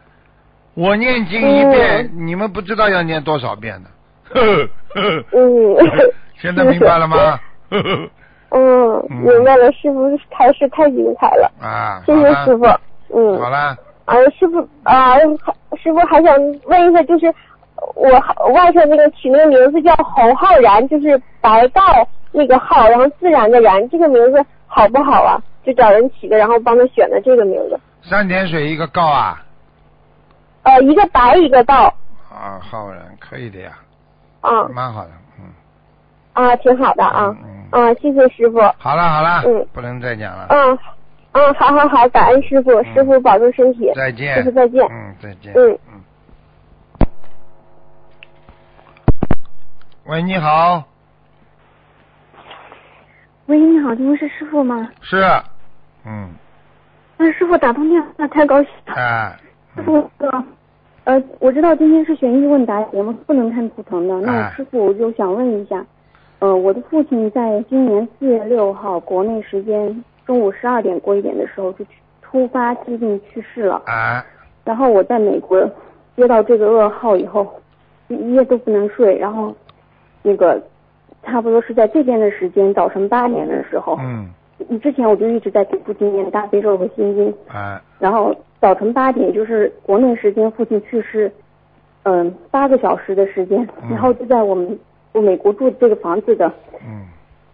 S1: 我念经一遍，你们不知道要念多少遍呢。呵呵呵
S4: 嗯。
S1: 现在明白了吗？呵呵
S4: 嗯，
S1: 嗯。
S4: 明白了，师傅开始太精彩了，
S1: 啊，
S4: 谢谢师傅。嗯，
S1: 好了，
S4: 啊，师傅啊，师傅还想问一下，就是我外甥那个取那个名字叫侯浩然，就是白道那个浩，然后自然的然，这个名字好不好啊？就找人起的，然后帮他选的这个名字。
S1: 三点水一个告啊，
S4: 呃，一个白一个道，
S1: 啊，浩然可以的呀，
S4: 啊。
S1: 蛮好的，嗯，
S4: 啊，挺好的啊。
S1: 嗯嗯，
S4: 啊，谢谢师傅。
S1: 好了好了，
S4: 嗯
S1: 不能再讲了，
S4: 嗯嗯，好好好，感恩师傅，
S1: 嗯
S4: 师傅保重身体。
S1: 再见，
S4: 师傅再见。
S1: 嗯，再见，
S4: 嗯
S1: 嗯。喂，你好，
S5: 喂，你好，请问是师傅吗？
S1: 是，嗯，
S5: 啊，师傅打通电话，太高兴了。
S1: 哎，
S5: 师傅，呃，呃，我知道今天是悬疑问答节目，不能看图腾的。那师傅我就想问一下，呃，我的父亲在今年四月六号国内时间中午十二点过一点的时候就突发疾病去世了。
S1: 啊，
S5: 然后我在美国接到这个噩耗以后，一一夜都不能睡，然后那个差不多是在这边的时间，早晨八点的时候，
S1: 嗯，
S5: 之前我就一直在给父亲念大悲咒和心经，
S1: 啊，
S5: 然后早晨八点就是国内时间父亲去世，嗯、八个小时的时间，
S1: 嗯。
S5: 然后就在我们我美国住的这个房子的
S1: 嗯，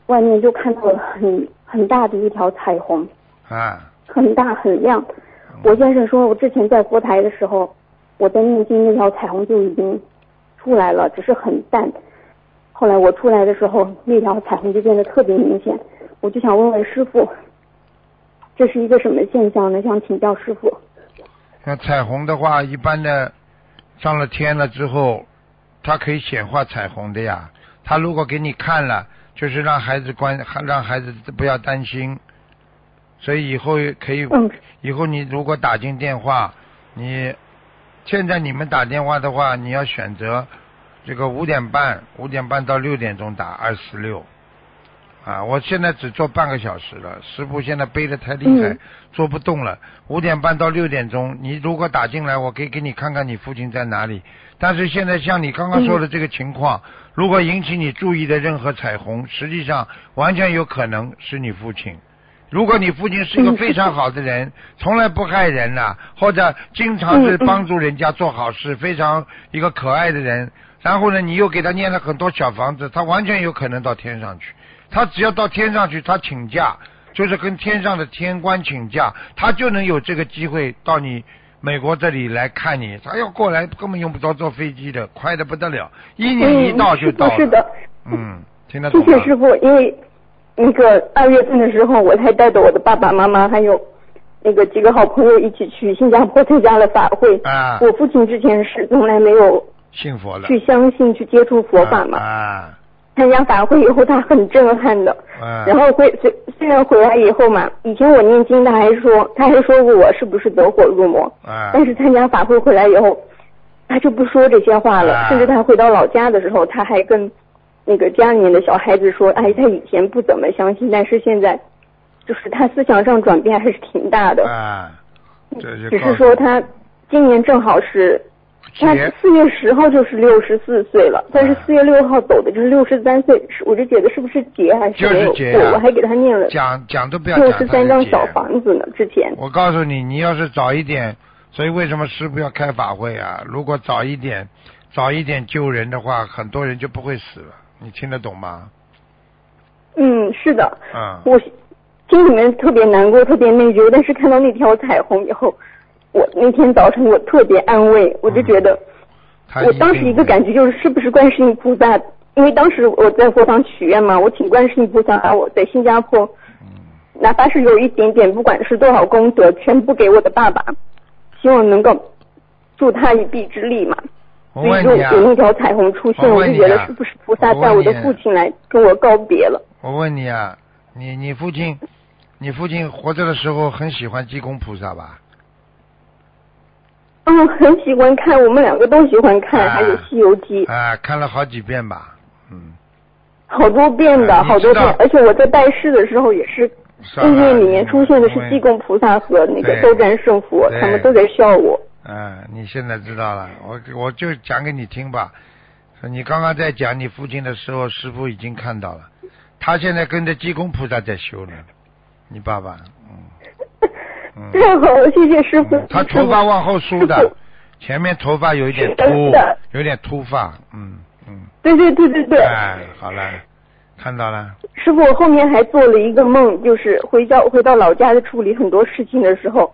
S5: 外面就看到了很很大的一条彩虹，
S1: 啊，
S5: 很大很亮。我先生说，我之前在佛台的时候，我在念经，那条彩虹就已经出来了，只是很淡。后来我出来的时候，那条彩虹就变得特别明显。我就想问问师傅，这是一个什么现象呢？想请教师傅。
S1: 那彩虹的话，一般的上了天了之后，它可以显化彩虹的呀。他如果给你看了，就是让孩子关，让孩子不要担心。所以以后可以，
S5: 嗯
S1: 以后你如果打进电话，你现在你们打电话的话，你要选择这个五点半，五点半到六点钟打二四六。啊，我现在只做半个小时了，师傅现在背的太厉害，
S5: 嗯
S1: 做不动了。五点半到六点钟，你如果打进来，我可以给你看看你父亲在哪里。但是现在像你刚刚说的这个情况，如果引起你注意的任何彩虹，实际上完全有可能是你父亲。如果你父亲是一个非常好的人，从来不害人呐、或者经常是帮助人家做好事，非常一个可爱的人，然后呢，你又给他念了很多小房子，他完全有可能到天上去。他只要到天上去，他请假，就是跟天上的天官请假，他就能有这个机会到你美国这里来看你。他要过来根本用不着坐飞机的，快的不得了，一年一到就到了。
S5: 嗯是的，
S1: 嗯，听得
S5: 谢
S1: 懂谢？
S5: 谢师傅，因为那个二月份的时候，我才带着我的爸爸妈妈还有那个几个好朋友一起去新加坡参加了法会。
S1: 啊
S5: 我父亲之前是从来没有
S1: 信佛了。
S5: 去相信、去接触佛法嘛。
S1: 啊，
S5: 参加法会以后，他很震撼的。
S1: 嗯。
S5: 然后回虽虽然回来以后嘛，以前我念经，他还说他还说过我是不是走火入魔。
S1: 嗯。
S5: 但是参加法会回来以后，他就不说这些话了。
S1: 啊
S5: 甚至他回到老家的时候，他还跟那个家里面的小孩子说：“哎，他以前不怎么相信，但是现在就是他思想上转变还是挺大的。只是说他今年正好是他
S1: 劫
S5: 四月十号就是六十四岁了，但是
S1: 啊
S5: 四月六号走的就是六十三岁，是我就觉得是不是劫还
S1: 就是
S5: 没有
S1: 劫啊？
S5: 我还给他念了
S1: 讲讲都不要
S5: 六
S1: 讲，他是
S5: 十三张小房子呢，之前。
S1: 我告诉你，你要是早一点，所以为什么师傅要开法会啊？如果早一点，早一点救人的话，很多人就不会死了。你听得懂吗？
S5: 嗯，是的，
S1: 嗯，
S5: 我心里面特别难过，特别内疚，但是看到那条彩虹以后，我那天早晨我特别安慰，我就觉得。
S1: 他
S5: 我当时一个感觉就是，是不是观世音菩萨？因为当时我在佛堂许愿嘛，我请观世音菩萨把我在新加坡，
S1: 嗯
S5: 哪怕是有一点点，不管是多少功德，全部给我的爸爸，希望能够助他一臂之力嘛。
S1: 我
S5: 所以就
S1: 问你啊，
S5: 有那条彩虹出现，我就觉得是不是菩萨带我的父亲来跟我告别了？
S1: 我问你啊，你你父亲，你父亲活着的时候很喜欢济公菩萨吧？
S5: 嗯，很喜欢看，我们两个都喜欢看，
S1: 啊
S5: 还有《西游记》
S1: 啊，看了好几遍吧？嗯，
S5: 好多遍的，
S1: 啊
S5: 好多遍，而且我在拜师的时候也是
S1: 算了
S5: 意念里面出现的是济公菩萨和那个斗战胜佛，他们都在笑我。
S1: 嗯，你现在知道了，我我就讲给你听吧。你刚刚在讲你父亲的时候，师傅已经看到了，他现在跟着济公菩萨在修呢。你爸爸，嗯，嗯。
S5: 太好了，谢谢师傅。
S1: 嗯他头发往后梳的，前面头发有一点秃，有点秃发，嗯嗯，
S5: 对对对对对。
S1: 哎，好了，看到了，
S5: 师傅，我后面还做了一个梦，就是回到回到老家处理很多事情的时候，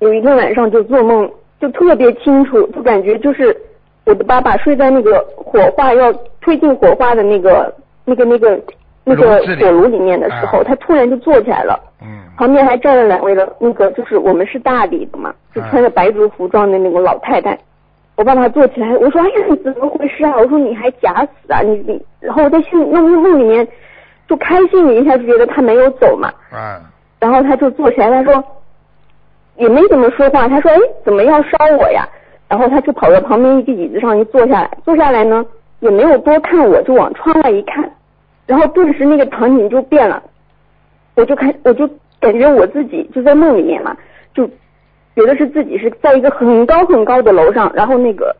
S5: 有一天晚上就做梦，就特别清楚，就感觉就是我的爸爸睡在那个火化要推进火化的那个那个那个那个火炉里面的时候，
S1: 啊
S5: 他突然就坐起来了。
S1: 嗯
S5: 旁边还站了两位的，那个就是我们是大理的嘛，就穿着白族服装的那个老太太。我爸爸坐起来，我说：“哎呀，你怎么回事啊？”我说：“你还假死啊？你你……”然后我在心里那梦里面就开心了一下，就觉得他没有走嘛。
S1: 嗯，
S5: 然后他就坐起来，他说也没怎么说话，他说：“哎，怎么要烧我呀？”然后他就跑到旁边一个椅子上一坐下来，坐下来呢也没有多看我，就往窗外一看，然后顿时那个场景就变了，我就看我就感觉我自己就在梦里面嘛，就觉得是自己是在一个很高很高的楼上，然后那个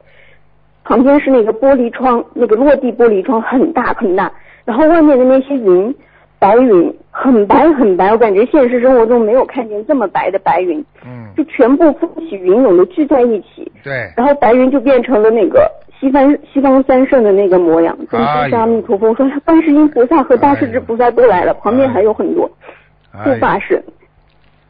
S5: 旁边是那个玻璃窗，那个落地玻璃窗很大很大，然后外面的那些云，白云很白很白，我感觉现实生活中没有看见这么白的白云，
S1: 嗯，
S5: 就全部风起云涌的聚在一起，
S1: 对，
S5: 然后白云就变成了那个西方西方三圣的那个模样。真
S1: 哎呦
S5: 是阿弥陀佛，我说观世音菩萨和大势至菩萨都来了，旁边还有很多护
S1: 哎，
S5: 法神，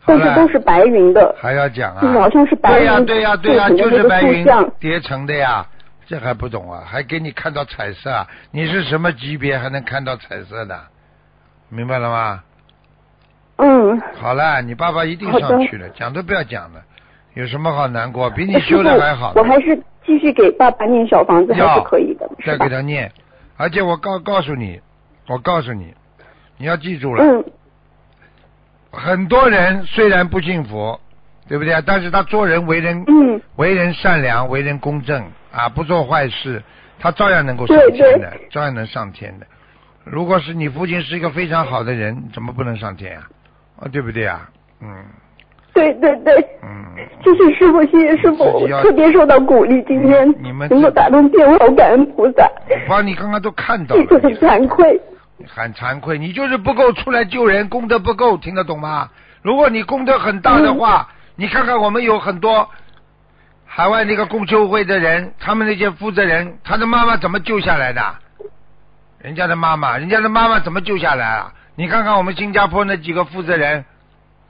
S5: 但是都是白云的，
S1: 还要讲啊？
S5: 好像是白
S1: 对呀、
S5: 云
S1: 对呀、对呀、就是白云。叠成的呀，这还不懂啊？还给你看到彩色啊？你是什么级别还能看到彩色的？明白了吗？
S5: 嗯，
S1: 好了，你爸爸一定上去了，讲都不要讲了，有什么好难过？比你修的还好
S5: 我还是继续给爸爸念小房子还
S1: 要
S5: 是可以的，
S1: 再给他念，而且我告告诉你，我告诉你，你要记住了，
S5: 嗯
S1: 很多人虽然不信佛，对不对啊？但是他做人为人
S5: 嗯，
S1: 为人善良，为人公正啊，不做坏事，他照样能够上天的，照样能上天的。如果是你父亲是一个非常好的人，怎么不能上天啊？啊，对不对啊？嗯
S5: 对对对。
S1: 嗯，
S5: 谢谢师傅，谢谢师傅，特别受到鼓励，今天
S1: 你们
S5: 能够打通电话，我感恩菩萨，
S1: 我帮你刚刚都看到
S5: 弟子很
S1: 了，
S5: 惭愧。
S1: 很惭愧，你就是不够出来救人，功德不够，听得懂吗？如果你功德很大的话，你看看我们有很多海外那个共修会的人，他们那些负责人，他的妈妈怎么救下来的？人家的妈妈，人家的妈妈怎么救下来啊？你看看我们新加坡那几个负责人，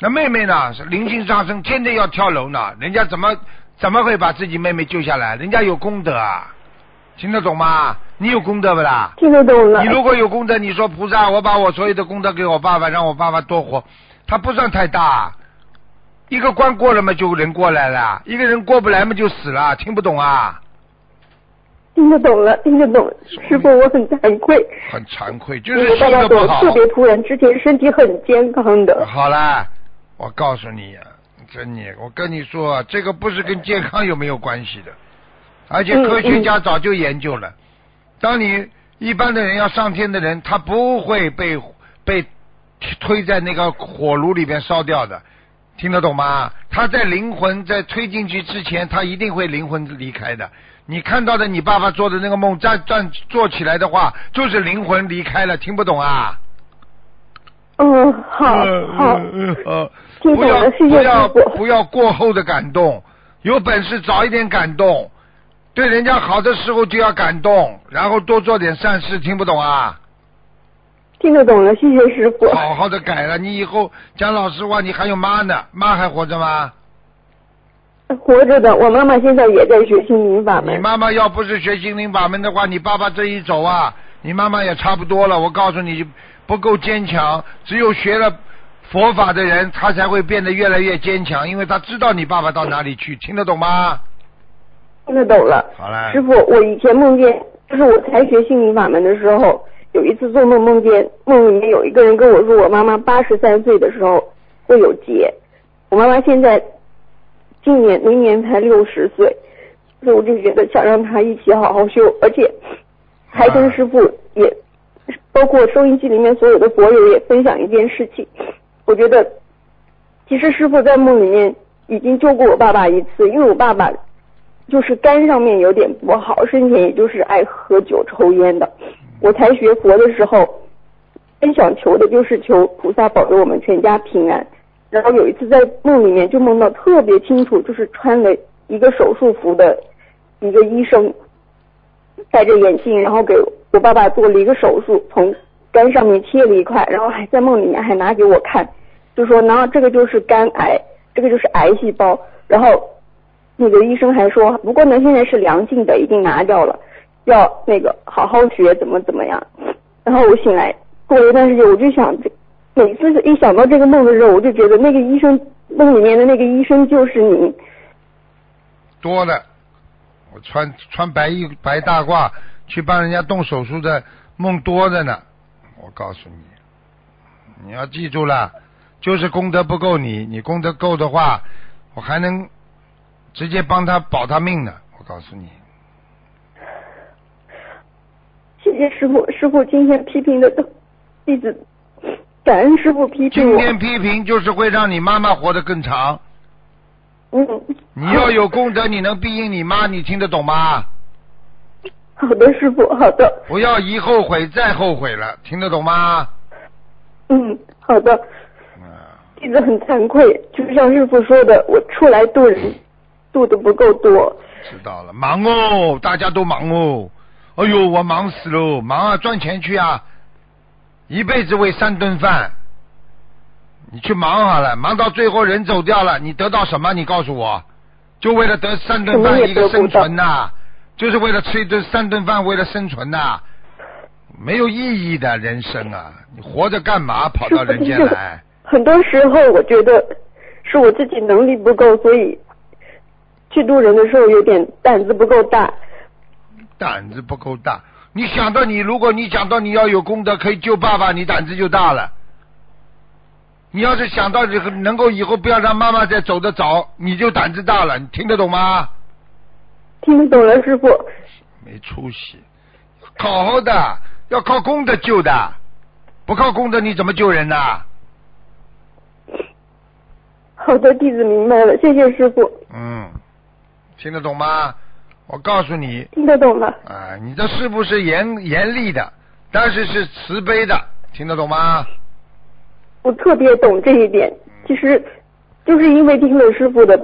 S1: 那妹妹呢？是灵性上升，天天要跳楼呢，人家怎么怎么会把自己妹妹救下来？人家有功德啊，听得懂吗？你有功德不啦？
S5: 听得懂了
S1: 你，如果有功德，你说菩萨，我把我所有的功德给我爸爸，让我爸爸多活，他不算太大。一个关过了嘛，就人过来了；一个人过不来嘛，就死了。听不懂啊？
S5: 听得懂了，听得懂。师傅，我很惭愧，
S1: 很惭愧，就是
S5: 我爸爸
S1: 修的不好。
S5: 走特别突然，之前身体很健康的。
S1: 好啦，我告诉你呀、珍妮，我跟你说，这个不是跟健康有没有关系的，而且
S5: 嗯
S1: 科学家早就研究了，当你一般的人要上天的人，他不会被被推在那个火炉里边烧掉的，听得懂吗？他在灵魂在推进去之前，他一定会灵魂离开的。你看到的你爸爸做的那个梦站站做起来的话，就是灵魂离开了，听不懂啊？
S5: 嗯，好好，
S1: 嗯呃，
S5: 听懂
S1: 不要不要不要过后的感动，有本事早一点感动，对人家好的时候就要感动，然后多做点善事，听不懂啊？
S5: 听得懂了，谢谢师傅。
S1: 好好的改了，你以后讲老实话，你还有妈呢，妈还活着吗？
S5: 活着的，我妈妈现在也在学心灵法门。
S1: 你妈妈要不是学心灵法门的话，你爸爸这一走啊，你妈妈也差不多了。我告诉你，不够坚强，只有学了佛法的人，他才会变得越来越坚强，因为他知道你爸爸到哪里去，听得懂吗？
S5: 听得懂了。
S1: 好了
S5: 师傅，我以前梦见，就是我才学心灵法门的时候，有一次做梦梦见梦里面有一个人跟我说，我妈妈八十三岁的时候会有劫。我妈妈现在今年明年才六十岁，所以我就觉得想让她一起好好修，而且还跟师傅也，包括收音机里面所有的佛友也分享一件事情，我觉得其实师傅在梦里面已经救过我爸爸一次，因为我爸爸就是肝上面有点不好，生前也就是爱喝酒抽烟的。我才学佛的时候，真想求的就是求菩萨保佑我们全家平安。然后有一次在梦里面就梦到特别清楚，就是穿了一个手术服的一个医生，戴着眼镜，然后给我爸爸做了一个手术，从肝上面切了一块，然后还在梦里面还拿给我看，就说，然后这个就是肝癌，这个就是癌细胞，然后那个医生还说，不过呢现在是良性的，已经拿掉了，要那个好好学，怎么怎么样。然后我醒来过了一段时间，我就想，每次一想到这个梦的时候，我就觉得那个医生梦里面的那个医生就是你。
S1: 多的，我穿穿白衣白大褂去帮人家动手术的梦多着呢。我告诉你，你要记住了，就是功德不够你，你功德够的话，我还能直接帮他保他命呢。我告诉你，
S5: 谢谢师傅，师傅今天批评的都弟子，感恩师傅批评。
S1: 今天批评就是会让你妈妈活得更长。
S5: 嗯。
S1: 你要有功德，你能庇应你妈，你听得懂吗？
S5: 好的，师傅，好的。
S1: 不要一后悔再后悔了，听得懂吗？
S5: 嗯，好的。
S1: 嗯
S5: 弟子很惭愧，就是像师傅说的，我出来渡人渡的不够多。
S1: 知道了，忙哦，大家都忙哦。哎呦，我忙死喽，忙啊，赚钱去啊，一辈子为三顿饭，你去忙好了，忙到最后人走掉了，你得到什么？你告诉我，就为了得三顿饭一个生存呐、就是为了吃一顿三顿饭，为了生存呐、没有意义的人生啊！你活着干嘛？跑到人间来？
S5: 很多时候我觉得是我自己能力不够，所以去渡人的时候有点胆子不够大。
S1: 胆子不够大。你想到你，如果你想到你要有功德可以救爸爸，你胆子就大了。你要是想到这个能够以后不要让妈妈再走得早，你就胆子大了。你听得懂吗？
S5: 听得懂了，师傅。
S1: 没出息，好好的要靠功德救的，不靠功德你怎么救人呐？
S5: 好的，弟子明白了，谢谢师傅。
S1: 嗯，听得懂吗？我告诉你，
S5: 听得懂了。
S1: 啊，你的师傅是严严厉的，但是是慈悲的，听得懂吗？
S5: 我特别懂这一点，其实就是因为听了师傅的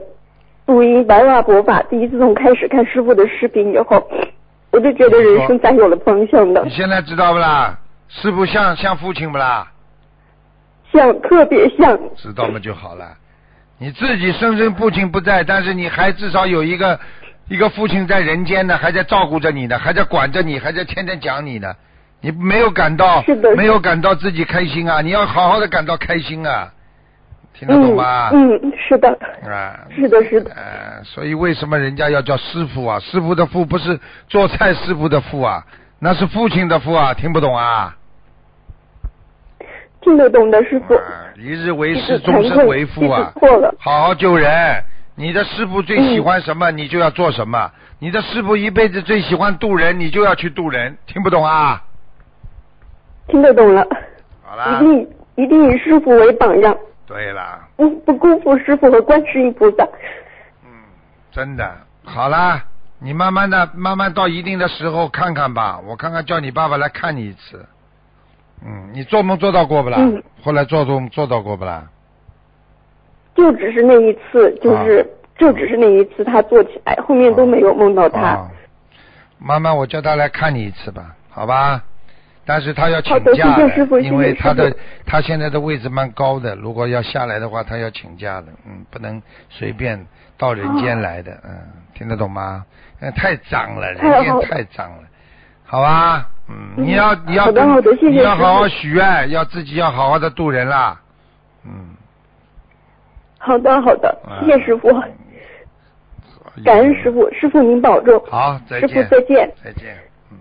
S5: 录音《白话佛法》，第一次从开始看师傅的视频以后，我就觉得人生才有了方向的
S1: 你，现在知道不啦？师傅像像父亲不啦？
S5: 像特别像。
S1: 知道嘛就好了。你自己生身父亲不在，但是你还至少有一个一个父亲在人间呢，还在照顾着你呢，还在管着你，还在天天讲你呢。你没有感到没有感到自己开心啊？你要好好的感到开心啊！听得懂吗？
S5: 嗯，嗯是的，
S1: 啊，
S5: 是的，是的。
S1: 呃，所以为什么人家要叫师傅啊？师傅的傅不是做菜师傅的傅啊，那是父亲的父啊，听不懂啊？
S5: 听得懂的师傅。
S1: 啊，一日为师，终身为父啊！
S5: 错了。
S1: 好好救人。你的师傅最喜欢什么，你就要做什么。你的师傅一辈子最喜欢渡人，你就要去渡人。听不懂啊？
S5: 听得懂了，
S1: 好啦
S5: 一，定一定以师傅为榜样，
S1: 对啦，
S5: 不不辜负师傅和观世音菩萨。
S1: 真的好啦。你慢慢的，慢慢到一定的时候看看吧。我看看叫你爸爸来看你一次。嗯，你做梦做到过不啦？
S5: 嗯
S1: 后来做梦做到过不啦？
S5: 就只是那一次，就是、
S1: 啊
S5: 就只是那一次他做起来，后面都没有梦到他。
S1: 哦慢慢我叫他来看你一次吧，好吧？但是他要请假因为他的他现在的位置蛮高的，如果要下来的话，他要请假的，嗯，不能随便到人间来的，嗯，听得懂吗？呃太脏了，人间
S5: 太
S1: 脏了，好吧？嗯，
S5: 嗯
S1: 你要你要
S5: 好的好的谢谢
S1: 你要好好许愿，要自己要好好的度人啦，嗯，
S5: 好的好的，
S1: 啊
S5: 谢谢师傅，感恩师傅，师傅您保重。
S1: 好，再
S5: 师傅
S1: 见，
S5: 再见。
S1: 再见，嗯。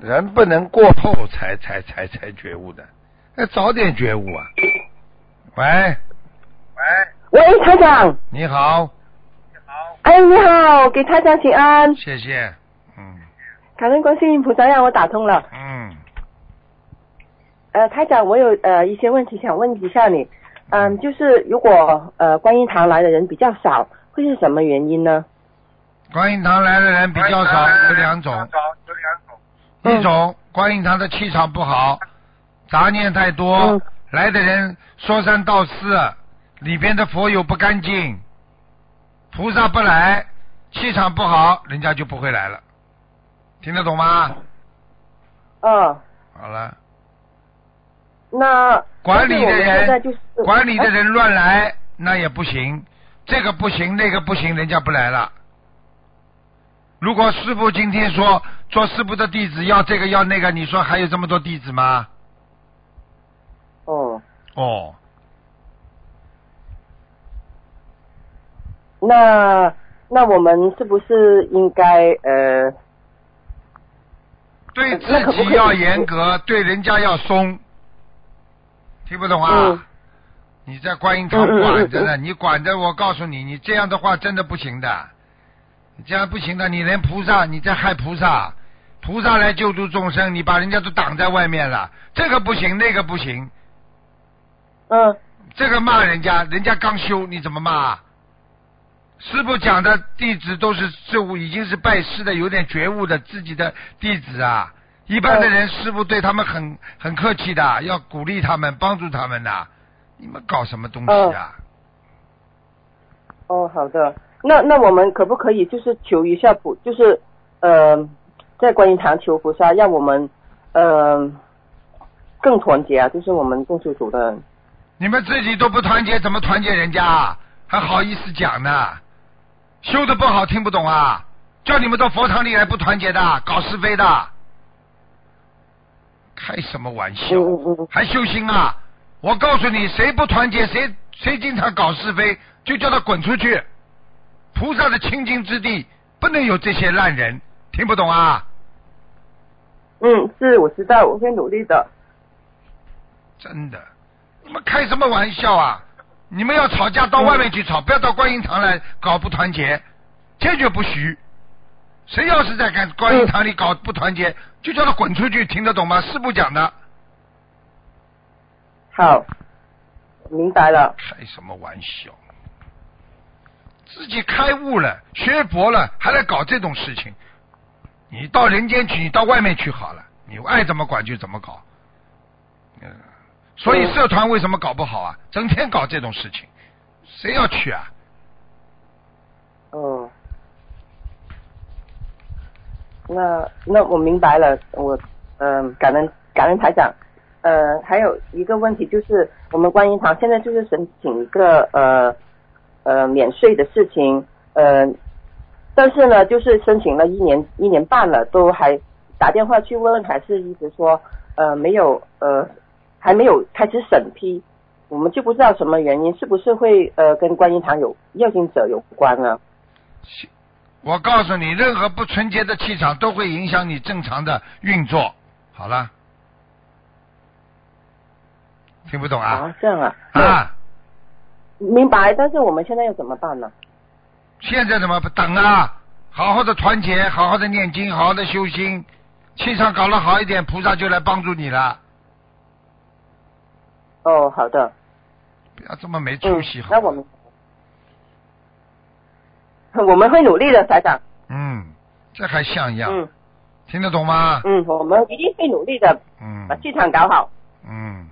S1: 人不能过后才才才才觉悟的，要早点觉悟啊！喂，
S6: 喂，台长，
S1: 你好，
S6: 哎，你好，给台长请安，
S1: 谢谢，嗯。
S6: 感恩观世音菩萨让我打通了。
S1: 嗯，
S6: 呃，台长，我有呃一些问题想问一下你，嗯，就是如果呃观音堂来的人比较少，会是什么原因呢？
S1: 观音堂来的人比较少，有两种，一种观音堂的气场不好，杂念太多，
S6: 嗯。
S1: 来的人说三道四，里边的佛友不干净，菩萨不来，气场不好，人家就不会来了，听得懂吗？
S6: 嗯，
S1: 好了，
S6: 那
S1: 管理的人
S6: 就是
S1: 管理的
S6: 哎
S1: 人乱来，那也不行，这个不行，那个不行，人家不来了。如果师傅今天说做师傅的弟子要这个要那个，你说还有这么多弟子吗？
S6: 哦，
S1: 哦，
S6: 那那我们是不是应该呃
S1: 对自己要严格，对人家要松，听不懂啊？
S6: 嗯。
S1: 你在观音堂管着呢，
S6: 嗯
S1: 你管着，我告诉你，你这样的话真的不行的，你这样不行的，你连菩萨你在害菩萨，菩萨来救度众生，你把人家都挡在外面了，这个不行，那个不行，
S6: 嗯。
S1: 这个骂人家，人家刚修，你怎么骂？师傅讲的弟子都是师傅已经是拜师的，有点觉悟的自己的弟子啊。一般的人，师傅对他们很很客气的，要鼓励他们，帮助他们的。你们搞什么东西啊？
S6: 哦好的，那那我们可不可以就是求一下菩，就是呃在观音堂求菩萨，让我们呃更团结啊，就是我们共修组的人。
S1: 你们自己都不团结，怎么团结人家啊？还好意思讲呢？修的不好，听不懂啊？叫你们到佛堂里来不团结的，搞是非的，开什么玩笑？还修心啊？我告诉你，谁不团结，谁谁经常搞是非，就叫他滚出去。菩萨的清净之地，不能有这些烂人，听不懂啊？
S6: 嗯，是我知道，我会努力的。
S1: 真的，你们开什么玩笑啊？你们要吵架到外面去吵，不要到观音堂来搞不团结，坚决不许。谁要是在干观音堂里搞不团结，就叫他滚出去，听得懂吗？师傅讲的。
S6: 好，明白了。
S1: 开什么玩笑？自己开悟了，学佛了，还来搞这种事情？你到人间去，你到外面去好了，你爱怎么管就怎么搞。嗯，所以社团为什么搞不好啊？整天搞这种事情，谁要去啊？
S6: 嗯，那那我明白了，我嗯、感恩感恩台长。呃，还有一个问题就是，我们观音堂现在就是申请一个呃呃免税的事情，呃，但是呢，就是申请了一年一年半了，都还打电话去问，还是一直说呃没有呃还没有开始审批，我们就不知道什么原因，是不是会呃跟观音堂有要经者有关呢？
S1: 我告诉你，任何不纯洁的气场都会影响你正常的运作。好了，听不懂啊？
S6: 啊，这样啊，
S1: 啊，
S6: 明白。但是我们现在要怎么办呢？
S1: 现在怎么不等啊？好好的团结，好好的念经，好好的修心，气场搞得好一点，菩萨就来帮助你了。
S6: 哦，好的，
S1: 不要这么没出
S6: 嗯
S1: 息，好
S6: 那我们 我们会努力的，台长。
S1: 嗯，这还像样？
S6: 嗯
S1: 听得懂吗？
S6: 嗯，我们一定会努力的，
S1: 嗯
S6: 把气场搞好。
S1: 嗯，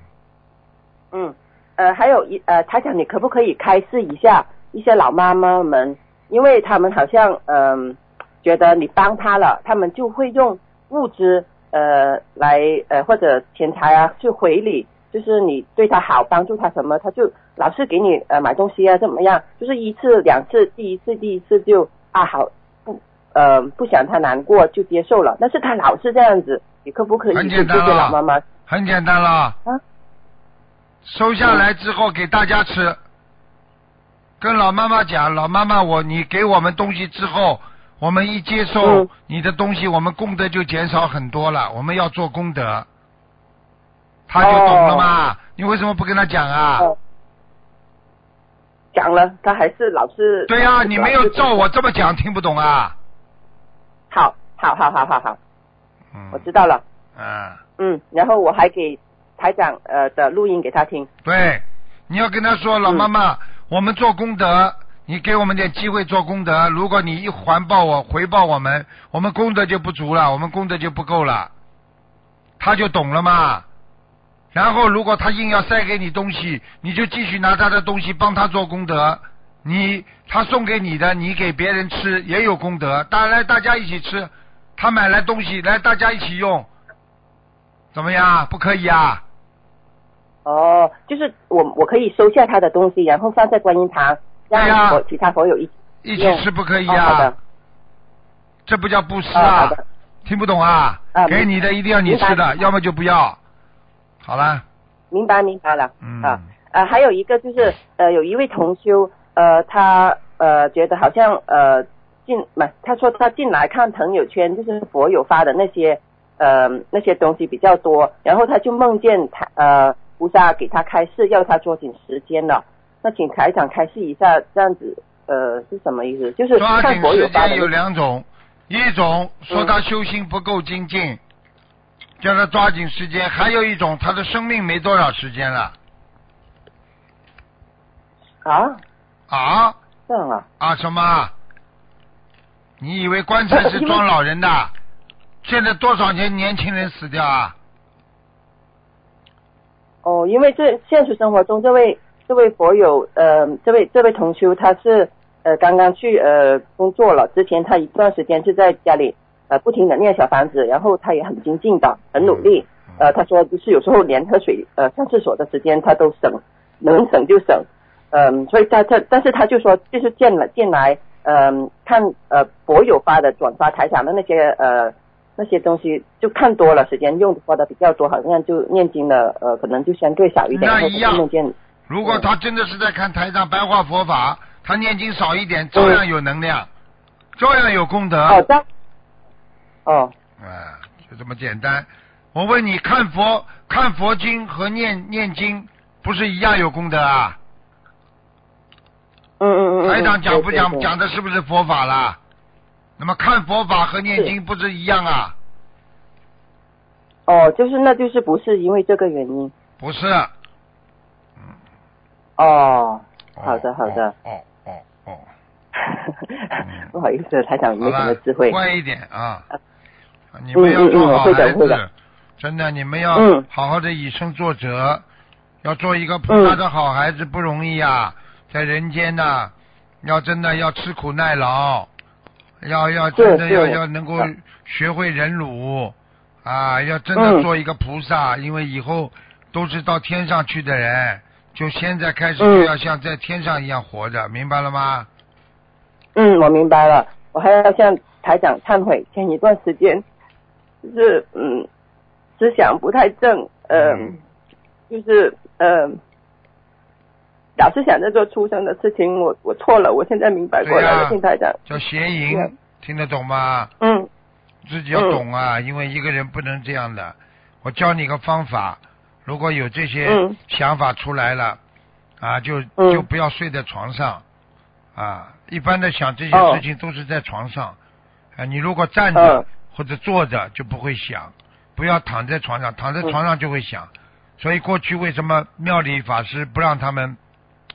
S6: 嗯，呃，还有一呃，台长，你可不可以开示一下一些老妈妈们，因为他们好像嗯、觉得你帮他了，他们就会用物资呃来呃或者钱财啊去回礼，就是你对他好，帮助他什么，他就老是给你呃买东西啊怎么样，就是一次两次，第一次第一次就啊好不呃不想他难过就接受了，但是他老是这样子，你可不可以
S1: 很
S6: 对这
S1: 简单了
S6: 些老妈妈
S1: 很简单了。
S6: 啊？
S1: 收下来之后给大家吃，跟老妈妈讲，老妈妈我你给我们东西之后，我们一接受
S6: 嗯
S1: 你的东西，我们功德就减少很多了。我们要做功德，他就懂了嘛？你为什么不跟他讲啊？
S6: 哦讲了，他还是老是
S1: 对呀、
S6: 老是
S1: 你没有照我这么讲，听不懂啊？
S6: 好，好，好，好，好，好，
S1: 嗯，
S6: 我知道了。
S1: 嗯，
S6: 嗯，然后我还给台长呃的录音给他听。
S1: 对，你要跟他说，老妈妈，我们做功德，你给我们点机会做功德。如果你一环报我，回报我们，我们功德就不足了，我们功德就不够了。他就懂了嘛。然后，如果他硬要塞给你东西，你就继续拿他的东西帮他做功德。你他送给你的，你给别人吃也有功德。大来大家一起吃，他买来东西来大家一起用，怎么样？不可以啊？
S6: 哦，就是我我可以收下他的东西，然后放在观音堂，让我其他朋友一起。
S1: 一起吃不可以啊
S6: 的？
S1: 这不叫布施
S6: 哦
S1: 啊！听不懂啊？
S6: 啊
S1: 给你的一定要你吃的，要么就不要。好啦，
S6: 明白明白了。
S1: 嗯
S6: 啊呃，还有一个就是呃，有一位同修呃，他呃觉得好像呃进不，他说他进来看朋友圈，就是佛友发的那些呃那些东西比较多，然后他就梦见他呃菩萨给他开示，要他抓紧时间了。那请台长开示一下，这样子呃是什么意思？就是
S1: 抓
S6: 看佛友
S1: 紧时间有
S6: 发的那
S1: 两种，一种说
S6: 嗯
S1: 他修心不够精进，叫他抓紧时间；还有一种他的生命没多少时间了
S6: 啊
S1: 啊
S6: 这样啊
S1: 啊什么？你以为棺材是装老人的？现在多少年年轻人死掉啊？
S6: 哦，因为这现实生活中这位这位佛友呃这位这位同修他是呃刚刚去呃工作了，之前他一段时间是在家里呃不停的念小房子，然后他也很精进的，很努力。呃，他说就是有时候连喝水呃上厕所的时间他都省，能省就省。嗯、所以他他但是他就说就是见了进来嗯、看呃博友发的转发台长的那些呃那些东西就看多了，时间用花的比较多，好像就念经的呃可能就相对少一点，然后
S1: 那一样
S6: 就梦见
S1: 如果他真的是在看台上白话佛法，他念经少一点，照样有能量，照样有功德。
S6: 哦这样哦
S1: 啊，就这么简单。我问你，看佛看佛经和念念经，不是一样有功德啊？
S6: 嗯嗯嗯嗯，
S1: 台长讲不讲讲的是不是佛法啦？那么看佛法和念经不是一样啊？
S6: 哦，就是那就是不是因为这个原因
S1: 不是。
S6: 哦，
S1: 哦
S6: 好的好的，
S1: 哦哦哦哦，
S6: 不好意思，台长
S1: 好
S6: 没什么
S1: 了
S6: 智慧，
S1: 乖一点啊！你们要做好孩子，真的，你们要
S6: 嗯。
S1: 好好的以身作则，要做一个菩萨的好孩子不容易啊，在人间呐，要真的要吃苦耐劳，要要真的要要能够
S6: 嗯
S1: 学会忍辱啊，要真的
S6: 嗯。
S1: 做一个菩萨，因为以后都是到天上去的人，就现在开始
S6: 嗯。
S1: 就要像在天上一样活着，明白了吗？
S6: 嗯，我明白了，我还要向台长忏悔，前一段时间就是嗯思想不太正，呃，
S1: 嗯。
S6: 就是呃，老是想着做出生的事情，我我错了，我现在明白过来听台长。
S1: 叫邪淫
S6: 对，
S1: 听得懂吗？
S6: 嗯。
S1: 自己要懂啊，因为一个人不能这样的。我教你个方法，如果有这些
S6: 嗯。
S1: 想法出来了，啊，就
S6: 嗯。
S1: 就不要睡在床上，啊，一般的想这些
S6: 哦。
S1: 事情都是在床上，啊，你如果站着
S6: 嗯
S1: 或者坐着就不会想，不要躺在床上，躺在床上就会想。所以过去为什么庙里法师不让他们，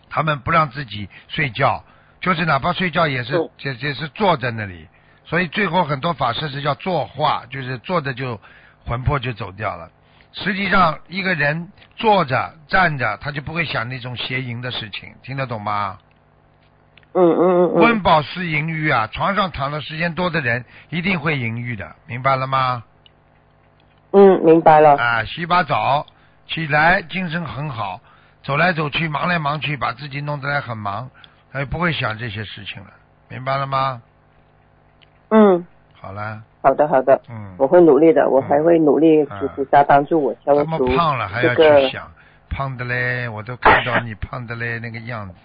S1: 他们不让自己睡觉，就是哪怕睡觉也是
S6: 嗯
S1: 也也是坐在那里。所以最后很多法师是叫坐化，就是坐着就魂魄就走掉了。实际上一个人坐着站着，他就不会想那种邪淫的事情，听得懂吗？
S6: 嗯嗯嗯
S1: 温
S6: 嗯，
S1: 饱思淫欲啊，床上躺的时间多的人一定会淫欲的，明白了吗？
S6: 嗯，明白了。
S1: 啊，洗把澡，起来精神很好，走来走去，忙来忙去，把自己弄得来很忙，哎，不会想这些事情了，明白了吗？
S6: 嗯，
S1: 好了，
S6: 好的好的，
S1: 嗯，
S6: 我会努力的，我还会努力
S1: 嗯
S6: 求菩萨帮助我消
S1: 这么胖了还要
S6: 这个
S1: 去想，胖的嘞，我都看到你胖的嘞那个样子，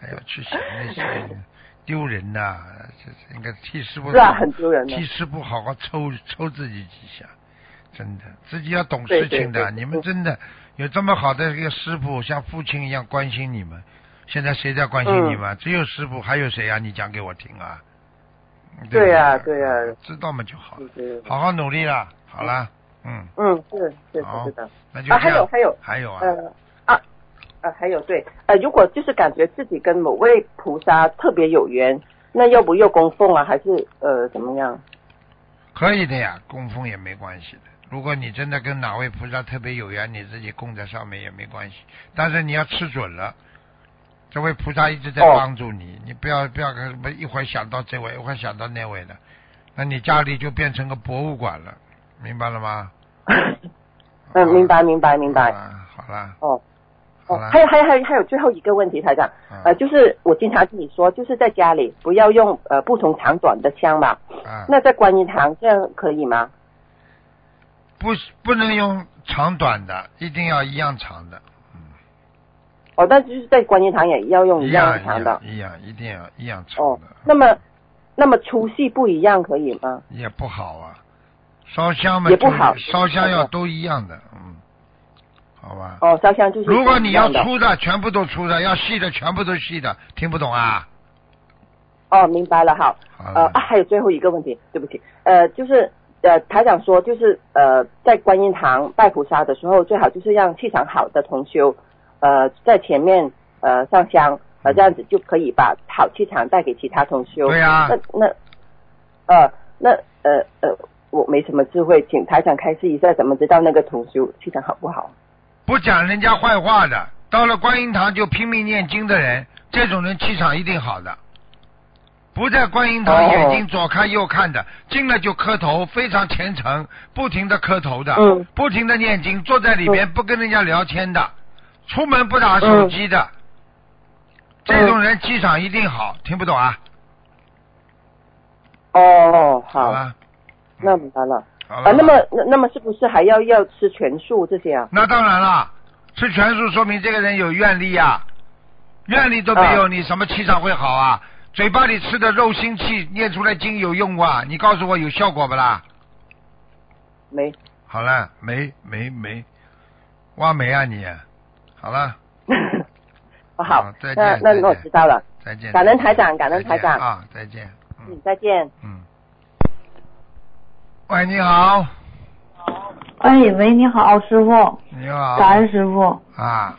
S1: 还要去想那些，丢人呐、这这应该替师傅
S6: 是啊，很丢人的
S1: 替。师傅好好抽抽自己几下，真的，自己要懂事情的。
S6: 对对
S1: 你们真的有这么好的一个师傅，像父亲一样关心你们。现在谁在关心你
S6: 嗯
S1: 们？只有师傅，还有谁啊？你讲给我听啊！
S6: 对呀
S1: 不
S6: 对呀
S1: 知道嘛就好，
S6: 就是
S1: 好好努力啦。好了，嗯，
S6: 嗯，是是的。
S1: 那就
S6: 啊，
S1: 这样。
S6: 还有还有
S1: 还有啊，
S6: 呃啊啊，还有对呃，如果就是感觉自己跟某位菩萨特别有缘，那要不要供奉啊？还是呃怎么样？
S1: 可以的呀，供奉也没关系的。如果你真的跟哪位菩萨特别有缘，你自己供在上面也没关系。但是你要吃准了，这位菩萨一直在
S6: 哦
S1: 帮助你，你不要不要什么一会儿想到这位，一会儿想到那位的，那你家里就变成个博物馆了，明白了吗？
S6: 嗯，明白明白明白。
S1: 啊，好了，
S6: 哦
S1: 好了，，
S6: 哦还有还有还有还有最后一个问题，台长，
S1: 嗯
S6: 呃，就是我经常跟你说，就是在家里不要用呃不同长短的香嘛。
S1: 啊，
S6: 那在观音堂这样可以吗？
S1: 不不能用长短的，一定要一样长的，
S6: 哦，但就是在观音堂也要用
S1: 一
S6: 样
S1: 样
S6: 长的。
S1: 一样一定要一样长
S6: 哦
S1: 的，，
S6: 那么那么粗细不一样可以吗？
S1: 也不好啊。烧香嘛，
S6: 也不好
S1: 烧香要都一样的，嗯，好吧。
S6: 哦，烧香就是
S1: 如果你要粗的，全部都粗的；要细的，全部都细的。听不懂啊？
S6: 哦，明白了，好。
S1: 好
S6: 呃啊，还有最后一个问题，对不起，呃，就是呃，台长说，就是呃，在观音堂拜菩萨的时候，最好就是让气场好的同修，呃，在前面呃上香，呃，这样子就可以把好气场带给其他同修。
S1: 对呀
S6: 那那呃那呃呃，我没什么智慧，请台长开示一下，怎么知道那个同修气场好不好？
S1: 不讲人家坏话的，到了观音堂就拼命念经的人，这种人气场一定好的。不在观音堂
S6: 哦
S1: 眼睛左看右看的，进来就磕头，非常虔诚，不停的磕头的，
S6: 嗯
S1: 不停的念经，坐在里面不跟人家聊天的，出门不打手机的，这种人气场一定好，听不懂啊？
S6: 哦，好，
S1: 了，
S6: 那明白了。
S1: 好了。
S6: 啊，那么那那么是不是还要要吃全素这些啊？
S1: 那当然了，吃全素说明这个人有愿力呀、愿力都没有，你什么气场会好啊？嘴巴里吃的肉腥气，念出来经有用啊？你告诉我有效果不啦？
S6: 没。
S1: 好了，没没没，挖煤啊你？好了，
S6: 哦 好
S1: 好，再见
S6: 那我知道了。
S1: 再见。
S6: 感恩台长感恩台长
S1: 啊，再见。嗯
S6: 嗯，再见。
S1: 嗯。喂，你好，
S7: 哎喂，你好，师傅，
S1: 你好。
S7: 感恩师傅。
S1: 啊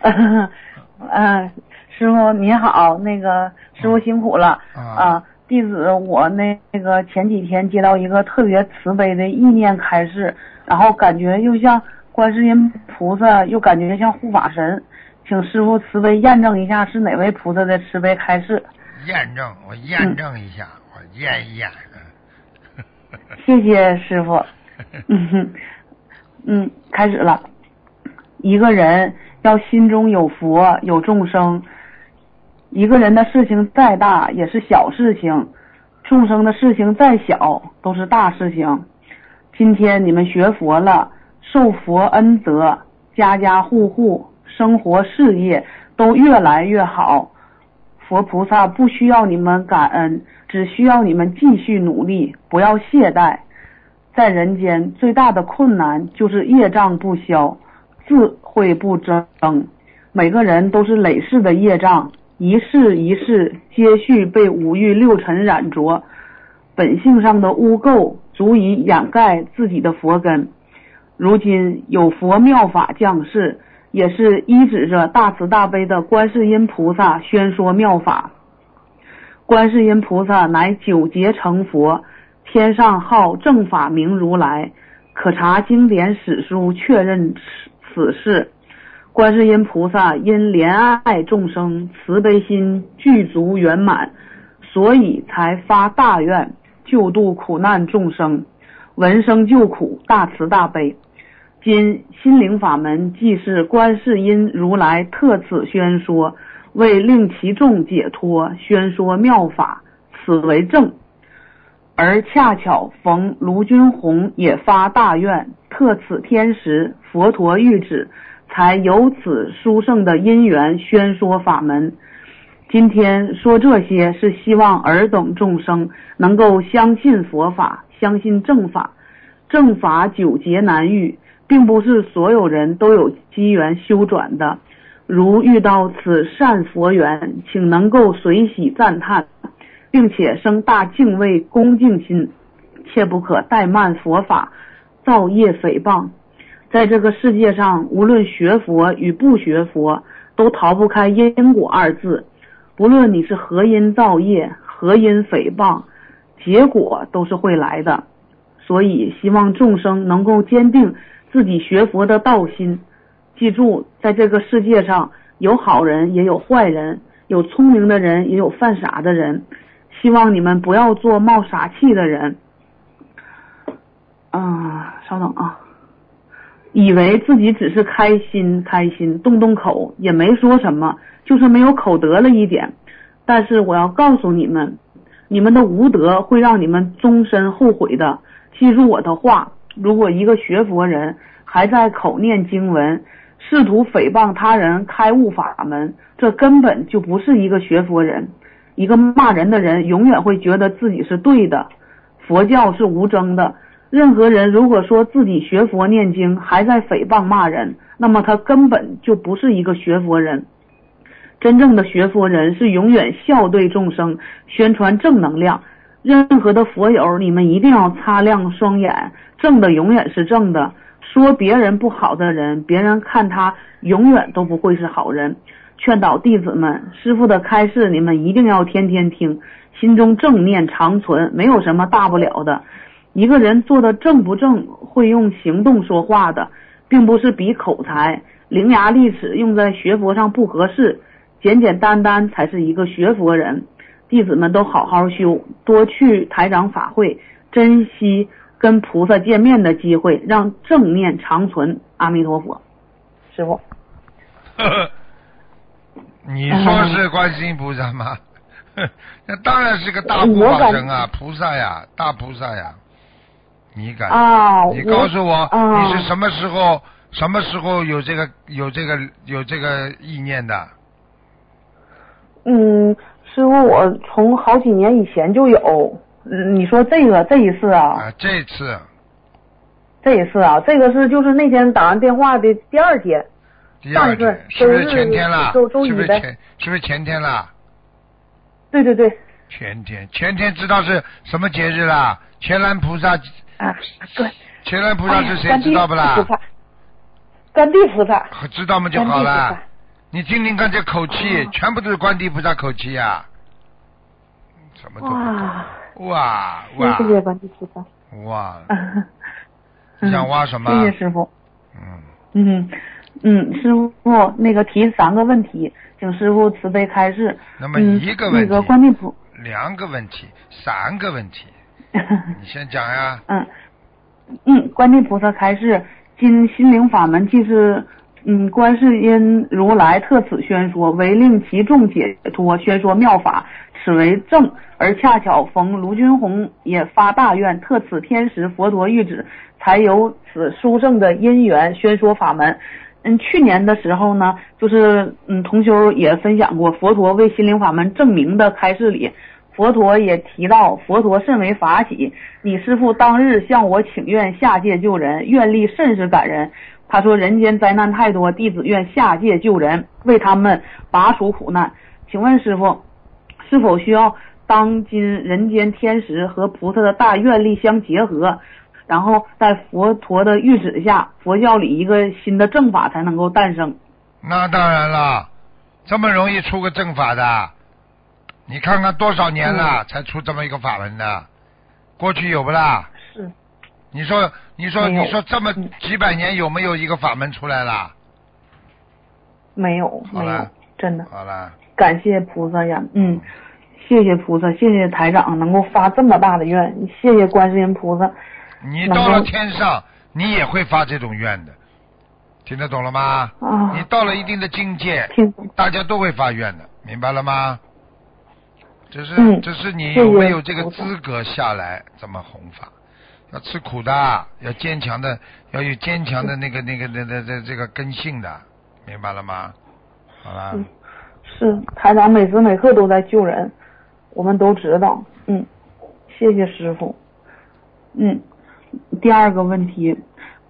S7: 嗯，师傅您好，那个师傅辛苦了
S1: 啊
S7: 啊。弟子我那那个前几天接到一个特别慈悲的意念开示，然后感觉又像观世音菩萨，又感觉像护法神，请师傅慈悲验证一下是哪位菩萨的慈悲开示。
S1: 验证，我验证一下，我验一验。
S7: 谢谢师傅。嗯哼，嗯，开始了。一个人要心中有佛有众生，一个人的事情再大也是小事情，众生的事情再小都是大事情。今天你们学佛了，受佛恩泽，家家户户生活事业都越来越好。佛菩萨不需要你们感恩，只需要你们继续努力，不要懈怠。在人间最大的困难就是业障不消，智慧不增。每个人都是累世的业障，一世一世接续被五欲六尘染着，本性上的污垢足以掩盖自己的佛根。如今有佛妙法降世。也是依指着大慈大悲的观世音菩萨宣说妙法。观世音菩萨乃九劫成佛，天上号正法明如来，可查经典史书确认此此事。观世音菩萨因怜爱众生，慈悲心具足圆满，所以才发大愿救度苦难众生，闻声救苦，大慈大悲。今心灵法门既是观世音如来特此宣说，为令其众解脱，宣说妙法，此为正。而恰巧逢卢军宏也发大愿，特此天时，佛陀谕旨，才有此殊胜的因缘宣说法门。今天说这些，是希望尔等众生能够相信佛法，相信正法，正法久劫难遇。并不是所有人都有机缘修转的，如遇到此善佛缘，请能够随喜赞叹，并且生大敬畏恭敬心，切不可怠慢佛法，造业诽谤。在这个世界上，无论学佛与不学佛，都逃不开因果二字。不论你是何因造业，何因诽谤，结果都是会来的。所以，希望众生能够坚定。自己学佛的道心，记住，在这个世界上有好人也有坏人，有聪明的人也有犯傻的人。希望你们不要做冒傻气的人。啊，稍等啊，以为自己只是开心开心，动动口也没说什么，就是没有口德了一点。但是我要告诉你们，你们的无德会让你们终身后悔的。记住我的话。如果一个学佛人还在口念经文，试图诽谤他人开悟法门，这根本就不是一个学佛人。一个骂人的人永远会觉得自己是对的。佛教是无争的，任何人如果说自己学佛念经还在诽谤骂人，那么他根本就不是一个学佛人。真正的学佛人是永远笑对众生，宣传正能量。任何的佛友，你们一定要擦亮双眼。正的永远是正的，说别人不好的人，别人看他永远都不会是好人。劝导弟子们，师傅的开示你们一定要天天听，心中正念长存，没有什么大不了的。一个人做的正不正，会用行动说话的，并不是比口才，伶牙俐齿用在学佛上不合适，简简单单才是一个学佛人。弟子们都好好修，多去台长法会，珍惜。跟菩萨见面的机会，让正念长存。阿弥陀佛，师傅。
S1: 你说是观世音菩萨吗？那当然是个大护法神啊，菩萨呀，大菩萨呀。你敢？
S7: 啊！
S1: 你告诉我，你是什么时候？什么时候有这个有这个有这个意念的？
S7: 嗯，师傅，我从好几年以前就有。嗯，你说这个这一次啊？
S1: 啊，这次，
S7: 这一次啊，这个是就是那天打完电话的第二天，
S1: 第二天是不是前天了？是不是前是不是前天了？
S7: 对对对。
S1: 前天，前天知道是什么节日啦？乾兰菩萨。
S7: 啊，对。
S1: 乾兰菩萨是谁知道不啦？
S7: 观地菩萨。
S1: 知道吗就好了。你听听看这口气，全部都是观地菩萨口气呀。什么都。哇。哇哇！
S7: 谢谢关地菩萨。
S1: 哇！你想挖什么？
S7: 谢谢师傅。嗯嗯嗯，师傅，那个提三个问题，请师傅慈悲开示。
S1: 那么一个问题。
S7: 那个观地菩。
S1: 两个问题，三个问题。你先讲呀。
S7: 嗯嗯，观地菩萨开示，今心灵法门既是嗯，观世音如来特此宣说，唯令其众解脱，宣说妙法，此为正。而恰巧逢卢军红也发大愿，特此天时，佛陀谕旨，才有此殊胜的因缘，宣说法门。嗯，去年的时候呢，就是嗯，同修也分享过佛陀为心灵法门证明的开示里，佛陀也提到，佛陀甚为法喜，你师父当日向我请愿下界救人，愿力甚是感人。他说人间灾难太多，弟子愿下界救人，为他们拔除苦难。请问师傅，是否需要？当今人间天时和菩萨的大愿力相结合，然后在佛陀的谕旨下，佛教里一个新的正法才能够诞生。
S1: 那当然了，这么容易出个正法的，你看看多少年了才出这么一个法门的？过去有不啦？
S7: 是。
S1: 你说，你说，你说，这么几百年有没有一个法门出来了？
S7: 没有，没有，真的。
S1: 好了。
S7: 感谢菩萨呀，嗯。谢谢菩萨，谢谢台长能够发这么大的愿，谢谢观世音菩萨。
S1: 你到了天上，你也会发这种愿的，听得懂了吗？
S7: 啊。
S1: 你到了一定的境界，大家都会发愿的，明白了吗？只是，只是你有没有这个资格下来这么弘法？要吃苦的，要坚强的，要有坚强的那个、那个、那、那、这这个根性的，明白了吗？好了。
S7: 是台长每时每刻都在救人。我们都知道，嗯，谢谢师傅，嗯，第二个问题，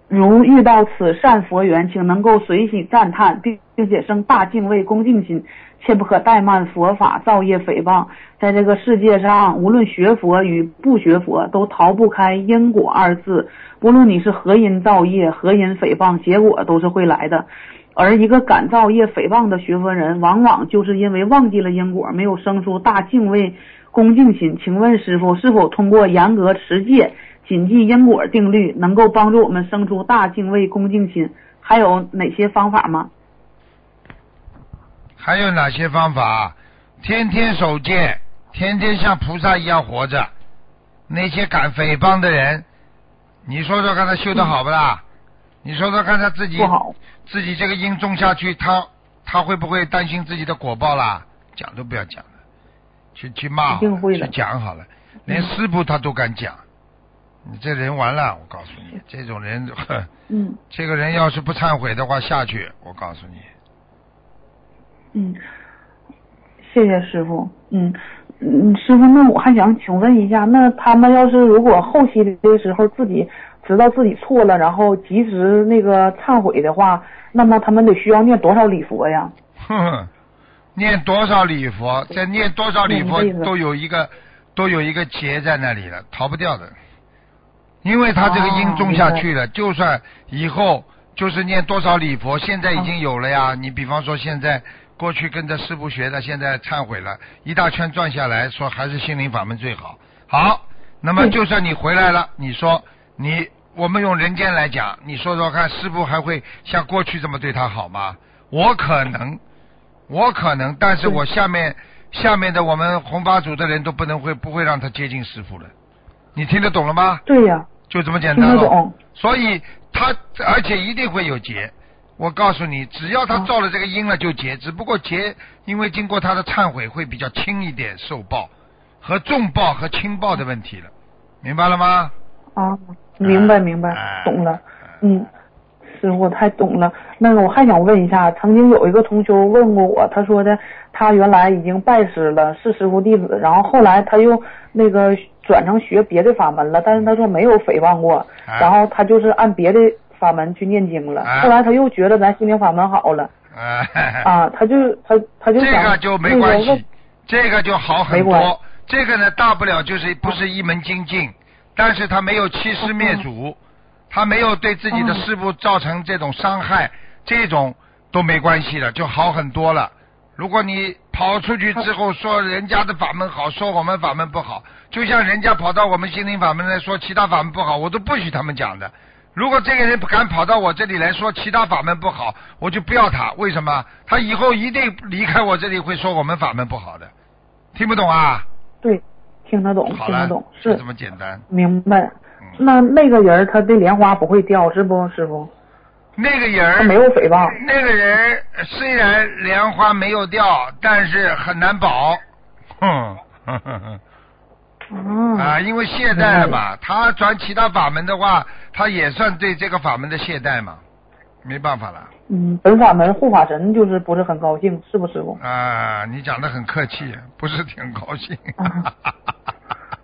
S7: 如遇到此善佛缘，请能够随喜赞叹，并并且生大敬畏恭敬心，切不可怠慢佛法，造业诽谤。在这个世界上，无论学佛与不学佛，都逃不开因果二字。不论你是何因造业，何因诽谤，结果都是会来的。而一个敢造业诽谤的学佛人，往往就是因为忘记了因果，没有生出大敬畏恭敬心。请问师傅，是否通过严格持戒、谨记因果定律，能够帮助我们生出大敬畏恭敬心？还有哪些方法吗？
S1: 还有哪些方法？天天守戒，天天像菩萨一样活着。那些敢诽谤的人，你说说看他修的好不啦？你说说看他自己
S7: 不好。
S1: 自己这个因种下去，他他会不会担心自己的果报啦？讲都不要讲了，去去骂，去讲好了，连师傅他都敢讲，你这人完了，我告诉你，这种人，
S7: 嗯，
S1: 这个人要是不忏悔的话，下去，我告诉你。
S7: 嗯，谢谢师傅，嗯。嗯，师傅，那我还想请问一下，那他们要是如果后期的时候自己。知道自己错了，然后及时那个忏悔的话，那么他们得需要念多少礼佛呀？
S1: 哼，念多少礼佛，在念多少礼佛都有一个都有一个结在那里了，逃不掉的。因为他这个因种下去了，就算以后就是念多少礼佛，现在已经有了呀。你比方说现在过去跟着师傅学的，现在忏悔了一大圈转下来说还是心灵法门最好。好，那么就算你回来了，你说你。我们用人间来讲，你说说看，师傅还会像过去这么对他好吗？我可能，我可能，但是我下面下面的我们红八组的人都不能会不会让他接近师傅了。你听得懂了吗？
S7: 对呀，
S1: 就这么简单
S7: 了。
S1: 所以他而且一定会有结。我告诉你，只要他造了这个因了就结，只不过结因为经过他的忏悔会比较轻一点受报，和重报和轻报的问题了，明白了吗？
S7: 啊。明白明白，懂了，嗯，师傅太懂了。那个我还想问一下，曾经有一个同修问过我，他说的他原来已经拜师了，是师傅弟子，然后后来他又那个转成学别的法门了，但是他说没有诽谤过，然后他就是按别的法门去念经了。后来他又觉得咱心灵法门好了，啊，他就他他就
S1: 这个就没关系，这个就好很多。这个呢，大不了就是不是一门精进。但是他没有欺师灭祖，他没有对自己的师傅造成这种伤害，这种都没关系的，就好很多了。如果你跑出去之后说人家的法门好，说我们法门不好，就像人家跑到我们心灵法门来说其他法门不好，我都不许他们讲的。如果这个人敢跑到我这里来说其他法门不好，我就不要他。为什么？他以后一定离开我这里会说我们法门不好的，听不懂啊？
S7: 对。听得懂，听得懂，是
S1: 这么简单。
S7: 明白。那那个人他的莲花不会掉是不，师傅？
S1: 那个人
S7: 他没有诽谤。
S1: 那个人虽然莲花没有掉，但是很难保。哼，哼哼哼
S7: 嗯
S1: 啊，因为懈怠了嘛。他转其他法门的话，他也算对这个法门的懈怠嘛，没办法了。
S7: 嗯，本法门护法神就是不是很高兴，是不师傅？
S1: 啊，你讲的很客气，不是挺高兴。
S7: 啊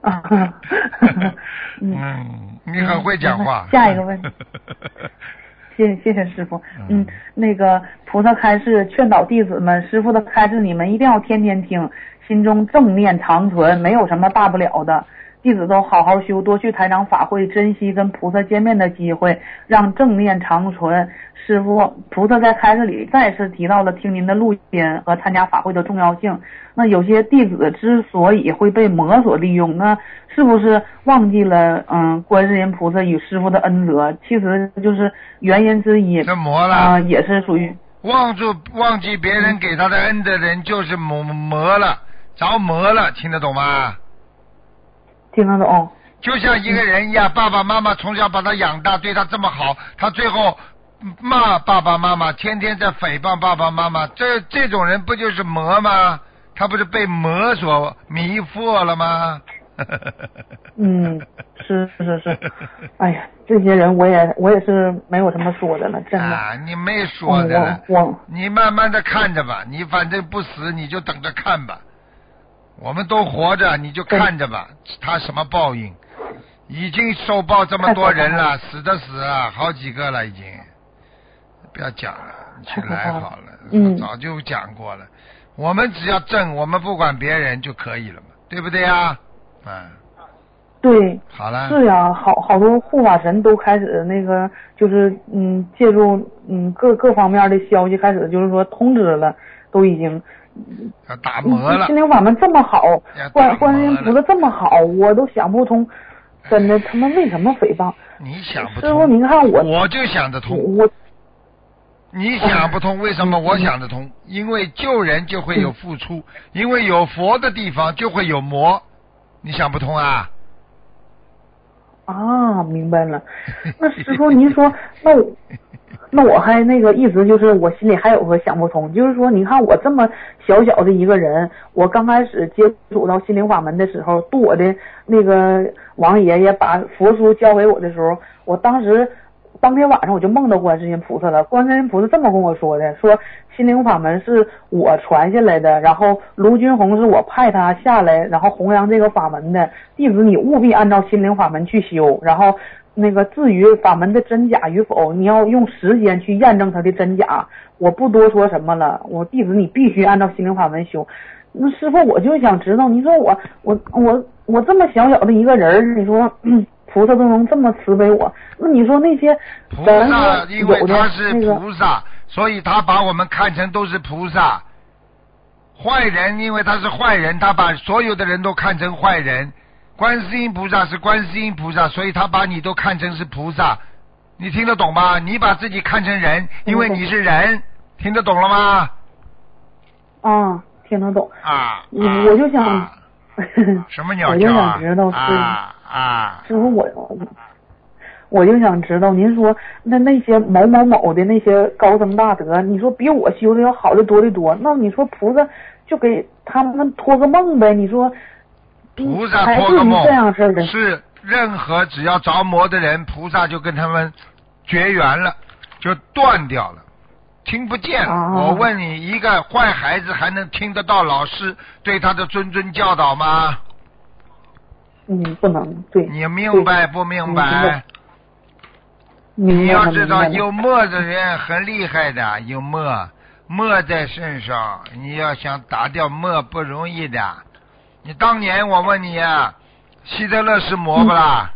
S1: 嗯，你很会讲话。
S7: 下一个问题。谢谢谢师傅，嗯，那个菩萨开示劝导弟子们，师傅的开示你们一定要天天听，心中正念长存，没有什么大不了的。弟子都好好修，多去台长法会，珍惜跟菩萨见面的机会，让正念长存。师傅，菩萨在开示里再次提到了听您的录音和参加法会的重要性。那有些弟子之所以会被魔所利用，那是不是忘记了嗯观世音菩萨与师傅的恩德？其实就是原因之一。
S1: 这魔了
S7: 啊、也是属于
S1: 忘住忘记别人给他的恩的人，就是魔魔了，着魔了，听得懂吗？
S7: 听得懂。
S1: 就像一个人一样，爸爸妈妈从小把他养大，对他这么好，他最后骂爸爸妈妈，天天在诽谤爸爸妈妈，这这种人不就是魔吗？他不是被魔所迷惑了吗？
S7: 嗯，是是是，哎呀，这些人我也我也是没有什么说的了，真的。
S1: 啊，你没说的了，
S7: 我我
S1: 你慢慢的看着吧，你反正不死，你就等着看吧。我们都活着，你就看着吧，他什么报应？已经受报这么多人了，死的死啊，好几个了已经。不要讲了，你去来好了，
S7: 嗯
S1: 早就讲过了。我们只要正，我们不管别人就可以了嘛，对不对呀？嗯，
S7: 对，
S1: 好了。
S7: 是呀，好好多护法神都开始那个，就是嗯，借助嗯各各方面的消息，开始就是说通知了，都已经。
S1: 要打磨了
S7: 心，灵法门这么好观观音菩萨这么好，我都想不通，真的他们为什么诽谤？
S1: 你想不通
S7: 师傅，您看我，
S1: 我就想得通。
S7: 我
S1: 你想不通，为什么
S7: 嗯
S1: 我想得通？因为救人就会有付出，因为有佛的地方就会有魔，你想不通啊？
S7: 啊，明白了。那师傅，您说，那我那我还那个意思就是，我心里还有个想不通，就是说，你看我这么小小的一个人，我刚开始接触到心灵法门的时候，度我的那个王爷爷把佛书交给我的时候，我当时当天晚上我就梦到观世音菩萨了。观世音菩萨这么跟我说的，说心灵法门是我传下来的，然后卢军红是我派他下来，然后弘扬这个法门的弟子，你务必按照心灵法门去修，然后。那个至于法门的真假与否，你要用时间去验证它的真假。我不多说什么了，我弟子你必须按照心灵法门修。那师傅，我就想知道，你说我我我我这么小小的一个人，你说、嗯、菩萨都能这么慈悲我，那你说那些
S1: 菩
S7: 咱
S1: 萨，因为他是
S7: 那个
S1: 菩萨，所以他把我们看成都是菩萨。坏人，因为他是坏人，他把所有的人都看成坏人。观世音菩萨是观世音菩萨，所以他把你都看成是菩萨。你听得懂吗？你把自己看成人，因为你是人，听得懂了吗？
S7: 啊，听得懂。
S1: 啊，
S7: 我就想
S1: 啊 什么鸟
S7: 我就想知道？是
S1: 啊啊！
S7: 师傅，我我就想知道，您说那那些某某某的那些高僧大德，你说比我修的要好的多的多，那你说菩萨就给他们托个梦呗？你说
S1: 菩萨托个梦？是任何只要着魔的人，菩萨就跟他们绝缘了，就断掉了，听不见我问你，一个坏孩子还能听得到老师对他的谆谆教导吗？
S7: 嗯，不能对。
S1: 你明白不明白你要知道，有墨的人很厉害的，有墨，墨在身上，你要想打掉墨不容易的。你当年我问你啊，希特勒是魔不啦？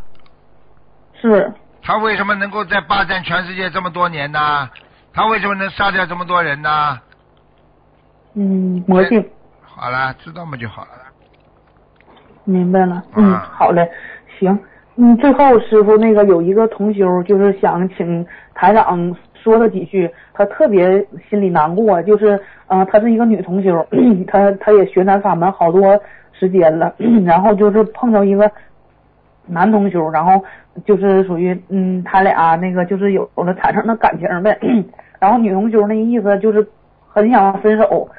S7: 是
S1: 他为什么能够在霸占全世界这么多年呢？他为什么能杀掉这么多人呢？
S7: 嗯魔性，
S1: 好了，知道嘛就好了。
S7: 明白了。嗯，
S1: 啊
S7: 好嘞，行。嗯，最后师傅那个有一个同修，就是想请台长说他几句，他特别心里难过，就是呃，他是一个女同修，她她也学南法门好多时间了，然后就是碰到一个男同修，然后就是属于嗯，他俩那个就是有了产生了感情呗。然后女同修那意思就是很想分手，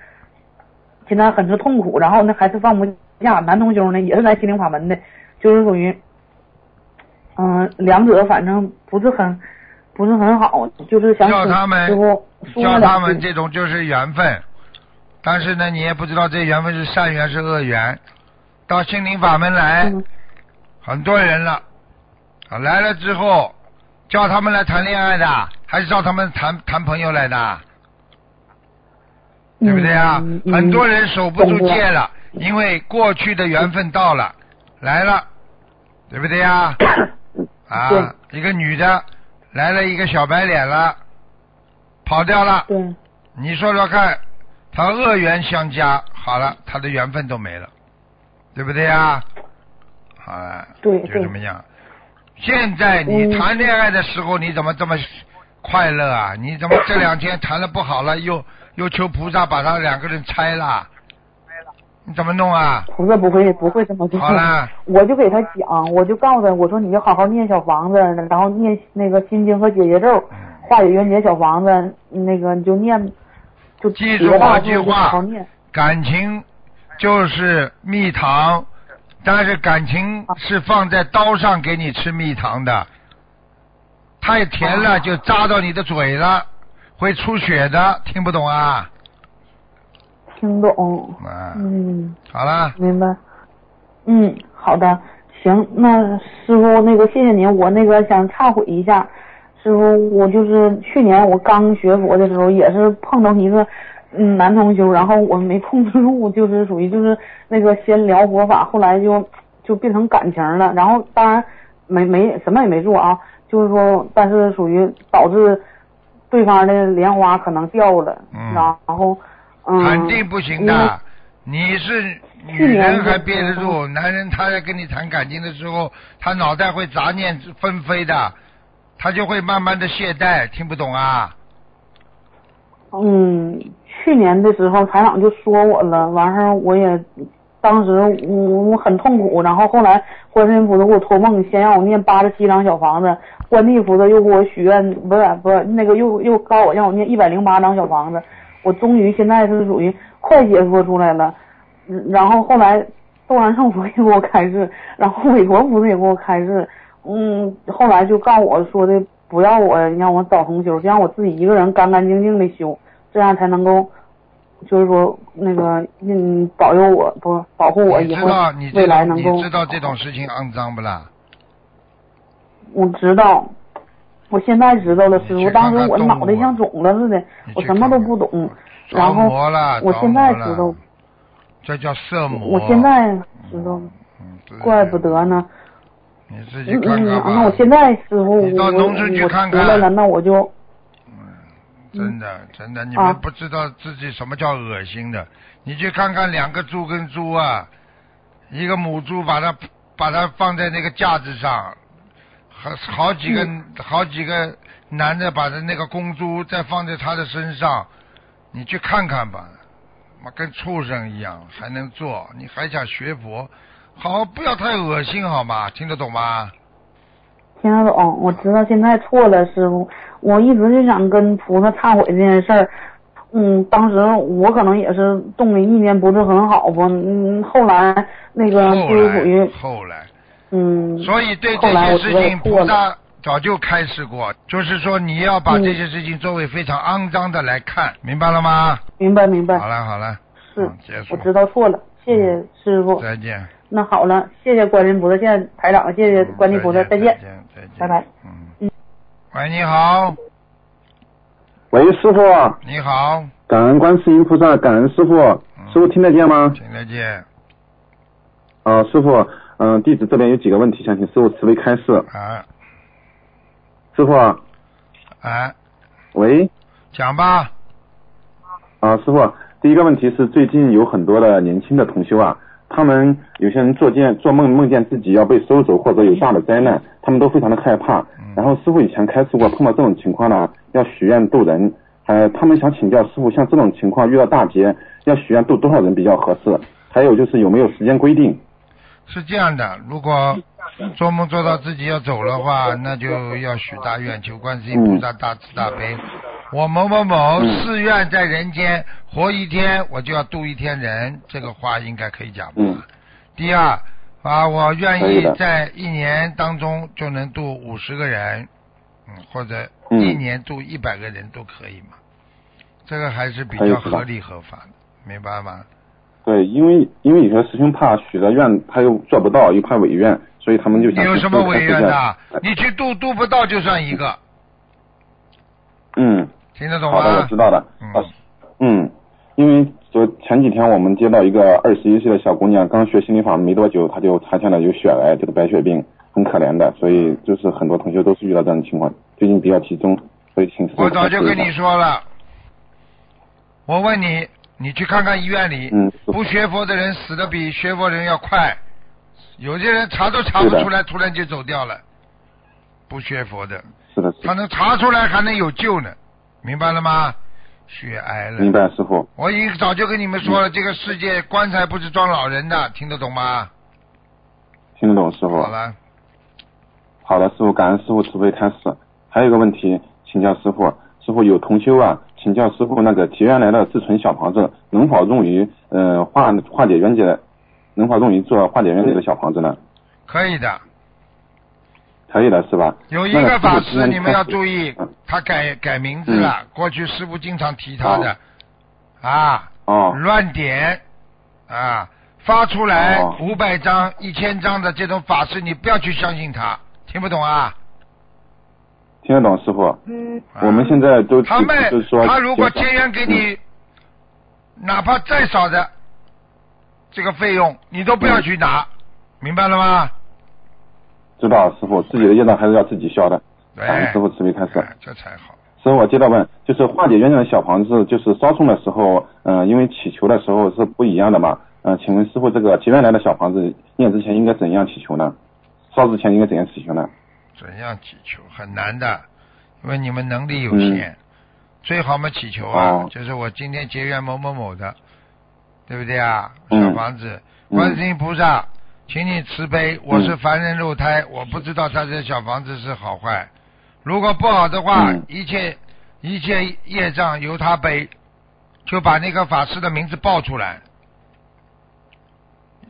S7: 现在很是痛苦，然后呢还是放不下。男同修呢也是来心灵法门的，就是属于嗯，两者反正不是很不是很好，就是想
S1: 叫他们叫他。们这种就是缘分，但是呢，你也不知道这缘分是善缘是恶缘。到心灵法门来，
S7: 嗯。
S1: 很多人了，啊，来了之后，叫他们来谈恋爱的，还是叫他们谈谈朋友来的，对不对啊？很多人守不住戒了，因为过去的缘分到了，来了，对不对呀？啊，一个女的来了一个小白脸了，跑掉了。
S7: 对，
S1: 你说说看，他恶缘相加，好了，他的缘分都没了，对不对呀？好了，
S7: 对
S1: 就这么样。现在你
S7: 嗯
S1: 谈恋爱的时候，你怎么这么快乐啊？你怎么这两天谈的不好了，又又求菩萨把他两个人拆了？你怎么弄啊？
S7: 菩萨不会不会这么做。
S1: 好了，
S7: 我就给他讲，我就告诉他，我说你就好好念小房子，然后念那个心经和解结咒，化解冤结小房子，那个你就念，就
S1: 记住
S7: 别的
S1: 我句话
S7: 好念。
S1: 感情就是蜜糖，但是感情是放在刀上给你吃蜜糖的，太甜了就扎到你的嘴了，会出血的，听不懂啊？
S7: 听懂，
S1: 啊，
S7: 嗯，
S1: 好了，
S7: 明白。嗯，好的，行，那师傅那个谢谢您，我那个想忏悔一下，师傅，我就是去年我刚学佛的时候，也是碰到一个嗯男同修，然后我没控制住，就是属于就是那个先聊佛法，后来就就变成感情了，然后当然没没什么也没做啊，就是说，但是属于导致对方的莲花可能掉了，
S1: 嗯。
S7: 然后嗯，
S1: 肯定不行的。你是女人还憋得住，男人他在跟你谈感情的时候，他脑袋会杂念纷飞的，他就会慢慢的懈怠，听不懂啊？
S7: 嗯，去年的时候台长就说我了，完事儿我也当时我我很痛苦，然后后来观世音菩萨给我托梦，先让我念八十七张小房子，观地菩萨又给我许愿，不是不是那个又又告我让我念一百零八张小房子，我终于现在是属于快解脱出来了，然后后来斗然圣佛也给我开示，然后韦陀菩萨也给我开示，嗯，后来就告我说的不要我让我找同修，就让我自己一个人干干净净的修，这样才能够，就是说那个嗯保佑我不保护我以后
S1: 你知道你
S7: 未来能够
S1: 你知道这种事情肮脏不啦？
S7: 我知道，我现在知道了，师傅，当时我脑袋像肿了似的，我什么都不懂，然后我现在知道，
S1: 这叫色魔。
S7: 我现在知道，怪不得呢。
S1: 你自己吧。
S7: 那我现在师傅，我我
S1: 看看
S7: 出来了，那我就
S1: 真的，真的，你
S7: 啊
S1: 们不知道自己什么叫恶心的。你去看看两个猪跟猪啊，一个母猪把它把它放在那个架子上，好好几个、
S7: 嗯
S1: 好几个男的把它那个公猪再放在他的身上，你去看看吧，妈跟畜生一样还能做，你还想学佛？好，不要太恶心好吗？听得懂吗？
S7: 听得懂，我知道现在错了，师傅。我一直就想跟菩萨忏悔这件事儿。嗯，当时我可能也是动的意念不是很好吧。嗯，后来那个
S1: 后
S7: 就是属于
S1: 来，后来。
S7: 嗯，
S1: 所以对这
S7: 后来
S1: 些事情，菩。萨早就开始过，就是说你要把
S7: 嗯
S1: 这些事情作为非常肮脏的来看，明白了吗？
S7: 明白明白
S1: 好，了好了，
S7: 是
S1: 嗯结束
S7: 我知道错了，谢谢师傅。
S1: 再见。
S7: 那好了，谢谢观音菩萨，谢谢台长，谢谢观音菩萨，再见。
S1: 再见
S7: 拜拜。
S1: 嗯
S7: 嗯。
S1: 喂，你好，
S8: 喂，师傅，
S1: 你好，
S8: 感恩观世音菩萨，感恩师傅，师傅听得见吗？
S1: 听得见。
S8: 啊、师傅，嗯、弟子这边有几个问题想请师傅慈悲开示。
S1: 啊。
S8: 师傅，
S1: 啊，
S8: 喂，
S1: 讲吧，
S8: 啊、师傅，第一个问题是最近有很多的年轻的同修啊，他们有些人做见做梦梦见自己要被收走或者有大的灾难，他们都非常的害怕。然后师傅以前开示过，碰到这种情况呢，要许愿渡人。呃，他们想请教师傅，像这种情况遇到大劫，要许愿渡多少人比较合适？还有就是有没有时间规定？
S1: 是这样的，如果做梦做到自己要走的话，那就要许大愿，求观世音菩萨大慈大悲。我某某某誓愿在人间活一天，我就要渡一天人，这个话应该可以讲吧？第二啊，我愿意在一年当中就能度五十个人，嗯，或者一年度一百个人都可以嘛。这个还是比较合理合法的，明白吗？
S8: 对，因为因为有些师兄怕许了愿，他又做不到，又怕违愿，所以他们就想
S1: 你有什么违愿的？
S8: 哎
S1: 你去度度不到就算一个，
S8: 嗯，
S1: 听得懂
S8: 好的，我
S1: 吗
S8: 知？道的。嗯，嗯，因为昨前几天我们接到一个二十一岁的小姑娘，刚学心理法没多久，她就发现了有血癌，这个白血病，很可怜的，所以就是很多同学都是遇到这样的情况，最近比较集中，所以请
S1: 我早就跟你说了，我问你，你去看看医院里，
S8: 嗯
S1: 不学佛的人死的比学佛人要快，有些人查都查不出来，突然就走掉了。不学佛的，
S8: 是的，是的
S1: 他能查出来还能有救呢，明白了吗？血癌了。
S8: 明白师傅。
S1: 我已经早就跟你们说了，这个世界棺材不是装老人的，听得懂吗？
S8: 听得懂师傅。
S1: 好了，
S8: 好了，师傅，感恩师傅慈悲开始。还有一个问题，请教师傅，师傅有同修啊，请教师傅那个结缘来的自存小房子能否用于呃化化解冤结，能否用于做化解冤结的小房子呢？
S1: 可以的。
S8: 可以了是吧？
S1: 有一个法师，你们要注意
S8: 嗯，
S1: 他改改名字了。过去师傅经常提他的，
S8: 哦
S1: 啊，
S8: 哦
S1: 乱点啊，发出来
S8: 哦
S1: 五百张、一千张的这种法师，你不要去相信他，听不懂啊？
S8: 听得懂师傅？
S2: 嗯，
S8: 我们现在都
S1: 他们
S8: 就是说，
S1: 他如果
S8: 减少
S1: 结缘给你，哪怕再少的这个费用，你都不要去拿，明白了吗？
S8: 知道师傅自己的业障还是要自己消的。
S1: 对
S8: 感恩师傅慈悲开示。
S1: 哎这才好。
S8: 师傅，我接着问，就是化解冤结的小房子，就是烧送的时候，嗯、因为祈求的时候是不一样的嘛，嗯、请问师傅，这个结缘来的小房子念之前应该怎样祈求呢？烧之前应该怎样祈求呢？
S1: 怎样祈求很难的，因为你们能力有限，最好嘛祈求啊，就是我今天结缘某某某的，对不对啊？
S8: 嗯
S1: 小房子，观世音菩萨，请你慈悲，我是凡人肉胎，我不知道他这小房子是好坏，如果不好的话，
S8: 嗯
S1: 一切一切业障由他背，就把那个法师的名字报出来。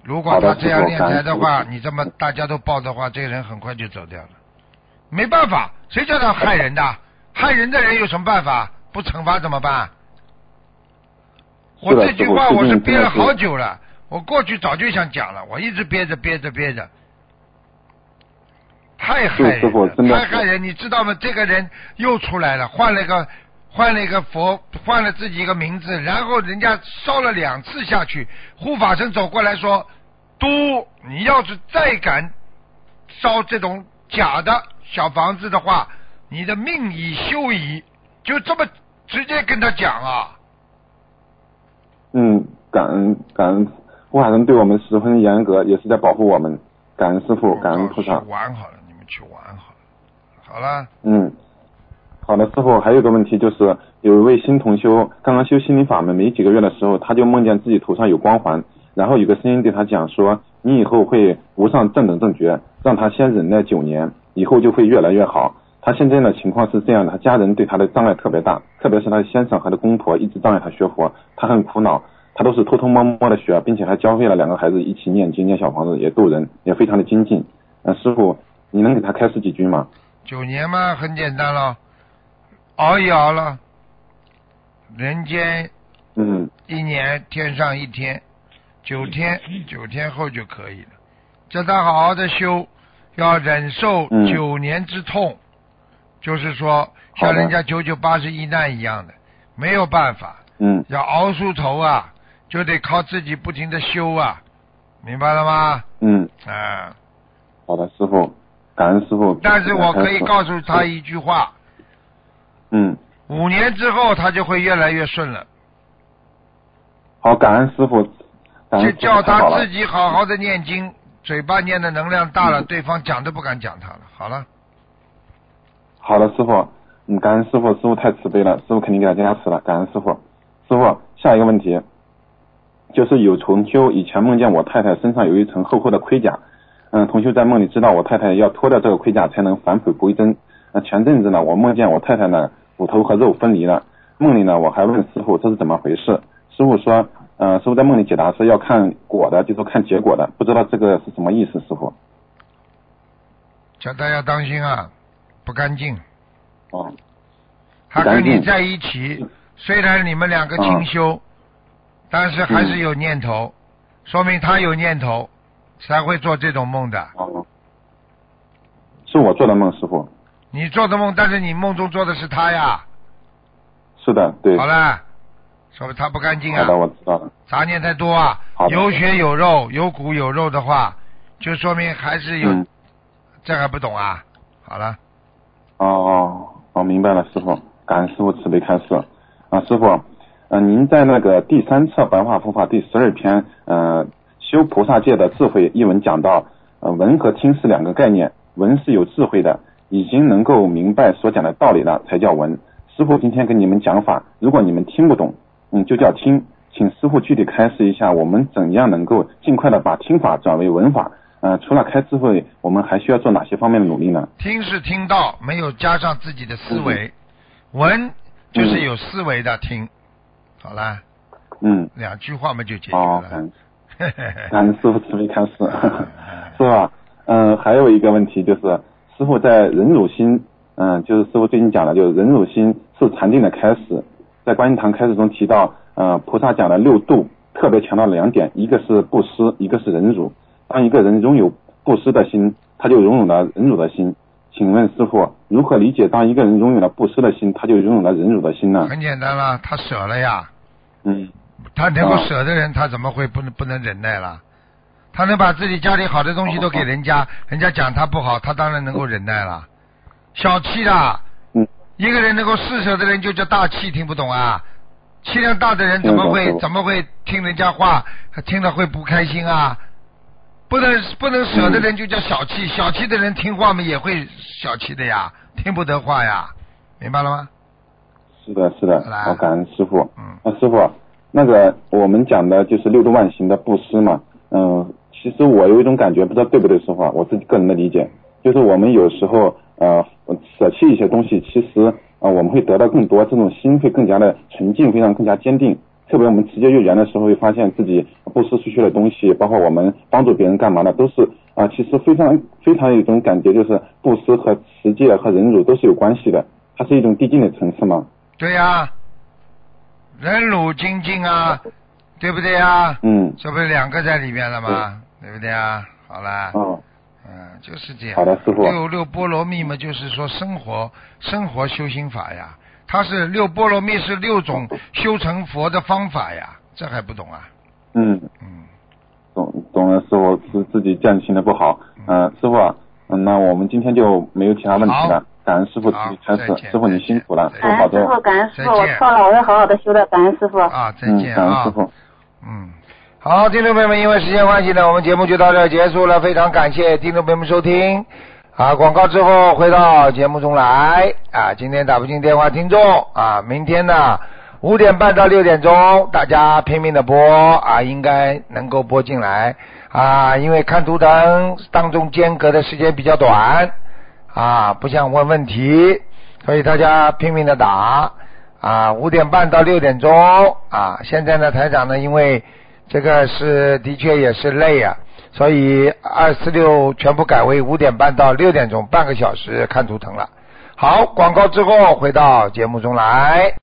S1: 如果他这样
S8: 师傅
S1: 练财的话，你这么大家都报的话，这个人很快就走掉了。没办法，谁叫他害人的？害人的人有什么办法？不惩罚怎么办？我这句话我是憋了好久了，我过去早就想讲了，我一直憋着憋着憋着，太害人太害人！你知道吗？这个人又出来了，换了一个换了一个佛，换了自己一个名字，然后人家烧了两次下去，护法神走过来说：“都，你要是再敢烧这种假的小房子的话，你的命已休矣。”就这么直接跟他讲啊。
S8: 嗯，感恩感恩，护法神对我们十分严格，也是在保护我们。感恩师傅，感恩菩萨
S1: 去。玩好了，你们去玩好了。好了，
S8: 嗯，好的，师傅，还有一个问题就是，有一位新同修刚刚修心灵法门没几个月的时候，他就梦见自己头上有光环，然后有个声音对他讲说，你以后会无上正等正觉，让他先忍耐九年，以后就会越来越好。他现在的情况是这样的，他家人对他的障碍特别大，特别是他的先生和他的公婆一直障碍他学佛，他很苦恼，他都是偷偷摸摸的学，并且还教会了两个孩子一起念经念小房子，也渡人，也非常的精进。那，师傅，你能给他开示几句吗？
S1: 九年嘛，很简单了，熬一熬了，人间
S8: 嗯。
S1: 一年，天上一天，九天，九天后就可以了。叫他好好的修，要忍受
S8: 嗯
S1: 九年之痛，就是说像人家九九八十一难一样的，没有办法，
S8: 嗯，
S1: 要熬出头啊，就得靠自己不停的修啊，明白了吗？
S8: 嗯，
S1: 啊，
S8: 好的，师傅，感恩师傅。
S1: 但是我可以告诉他一句话，
S8: 嗯，
S1: 五年之后他就会越来越顺了。
S8: 好，感恩师傅，
S1: 就叫他自己好好的念经，嘴巴念的能量大了，对方讲都不敢讲他了。好了，
S8: 好的，师傅，嗯，感恩师傅，师傅太慈悲了，师傅肯定给他加持了，感恩师傅。师傅，下一个问题，就是有同修以前梦见我太太身上有一层厚厚的盔甲，嗯，同修在梦里知道我太太要脱掉这个盔甲才能返璞归真。那前阵子呢，我梦见我太太呢骨头和肉分离了，梦里呢我还问师傅这是怎么回事，师傅说，呃，师傅在梦里解答是要看果的，就是看结果的，不知道这个是什么意思，师傅。
S1: 叫大家当心啊，不干净。
S8: 哦。
S1: 他跟你在一起，虽然你们两个清修，但是还是有念头，说明他有念头，才会做这种梦的。
S8: 哦。是我做的梦，师傅。
S1: 你做的梦，但是你梦中做的是他呀。
S8: 是的，对。
S1: 好了，说明他不干净啊。
S8: 好的，我知道了。
S1: 杂念太多啊，有血有肉，有骨有肉的话，就说明还是有。这还不懂啊？好了。
S8: 哦哦，我明白了，师傅。感恩师傅慈悲开示啊，师傅，嗯，您在那个第三册白话佛法第十二篇，呃，修菩萨界的智慧一文讲到，呃，闻和听是两个概念，闻是有智慧的，已经能够明白所讲的道理了，才叫闻。师傅今天跟你们讲法，如果你们听不懂，嗯，就叫听，请师傅具体开示一下，我们怎样能够尽快的把听法转为闻法？呃，除了开智慧，我们还需要做哪些方面的努力呢？
S1: 听是听到，没有加上自己的思维。闻就是有思维的听，好啦，
S8: 嗯，
S1: 两句话嘛就解决了。哦，
S8: 感恩师傅慈悲开示，是吧？嗯，还有一个问题就是，师傅在忍辱心，嗯，就是师傅最近讲的，就是忍辱心是禅定的开始。在观音堂开始中提到，呃，菩萨讲的六度，特别强调两点，一个是布施，一个是忍辱。当一个人拥有布施的心，他就拥有了忍辱的心。请问师傅，如何理解当一个人拥有了布施的心，他就拥有了忍辱的心呢？
S1: 很简单了，他舍了呀。
S8: 嗯。
S1: 他能够舍的人，他怎么会不能不能忍耐了？他能把自己家里好的东西都给人家，人家讲他不好，他当然能够忍耐了。小气的。
S8: 嗯。
S1: 一个人能够施舍的人就叫大气，听不懂啊？气量大的人怎么会怎么会听人家话，听了会不开心啊？不能不能舍的人就叫小气，小气的人听话嘛也会小气的呀，听不得话呀，明白了吗？
S8: 是的，是的，我感恩师傅。嗯。那师傅，那个我们讲的就是六度万行的布施嘛，嗯，其实我有一种感觉，不知道对不对，师傅，我自己个人的理解，就是我们有时候呃舍弃一些东西，其实啊我们会得到更多，这种心会更加的纯净，非常更加坚定。特别我们直接越严的时候，会发现自己布施出去的东西，包括我们帮助别人干嘛的，都是啊，其实非常非常有一种感觉，就是布施和持戒和忍辱都是有关系的，它是一种递进的层次吗？
S1: 对呀，忍辱精进啊，对不对呀？
S8: 嗯，
S1: 这不是两个在里面了吗？对不对啊？好了。
S8: 嗯。
S1: 嗯，就是这样。
S8: 好的，师傅。
S1: 六六波罗蜜嘛，就是说生活生活修心法呀。它是六波罗蜜是六种修成佛的方法呀，这还不懂啊？
S8: 嗯嗯，懂懂了，师傅是自己践行的不好。嗯，师傅，嗯，那我们今天就没有其他问题了。感恩师傅师傅你辛苦了，
S9: 感恩师傅，感恩师傅，我错了，我会好好的修的，感恩师傅。
S1: 啊，再见
S8: 啊！感恩师傅。
S1: 嗯，好，听众朋友们，因为时间关系呢，我们节目就到这结束了，非常感谢听众朋友们收听。啊，广告之后回到节目中来啊！今天打不进电话，听众啊，明天呢五点半到六点钟，大家拼命的播啊，应该能够播进来啊，因为看图腾当中间隔的时间比较短啊，不想问问题，所以大家拼命的打啊，五点半到六点钟啊，现在呢台长呢，因为这个是的确也是累啊。所以二四六全部改为五点半到六点钟，半个小时看图腾了。好，广告之后回到节目中来。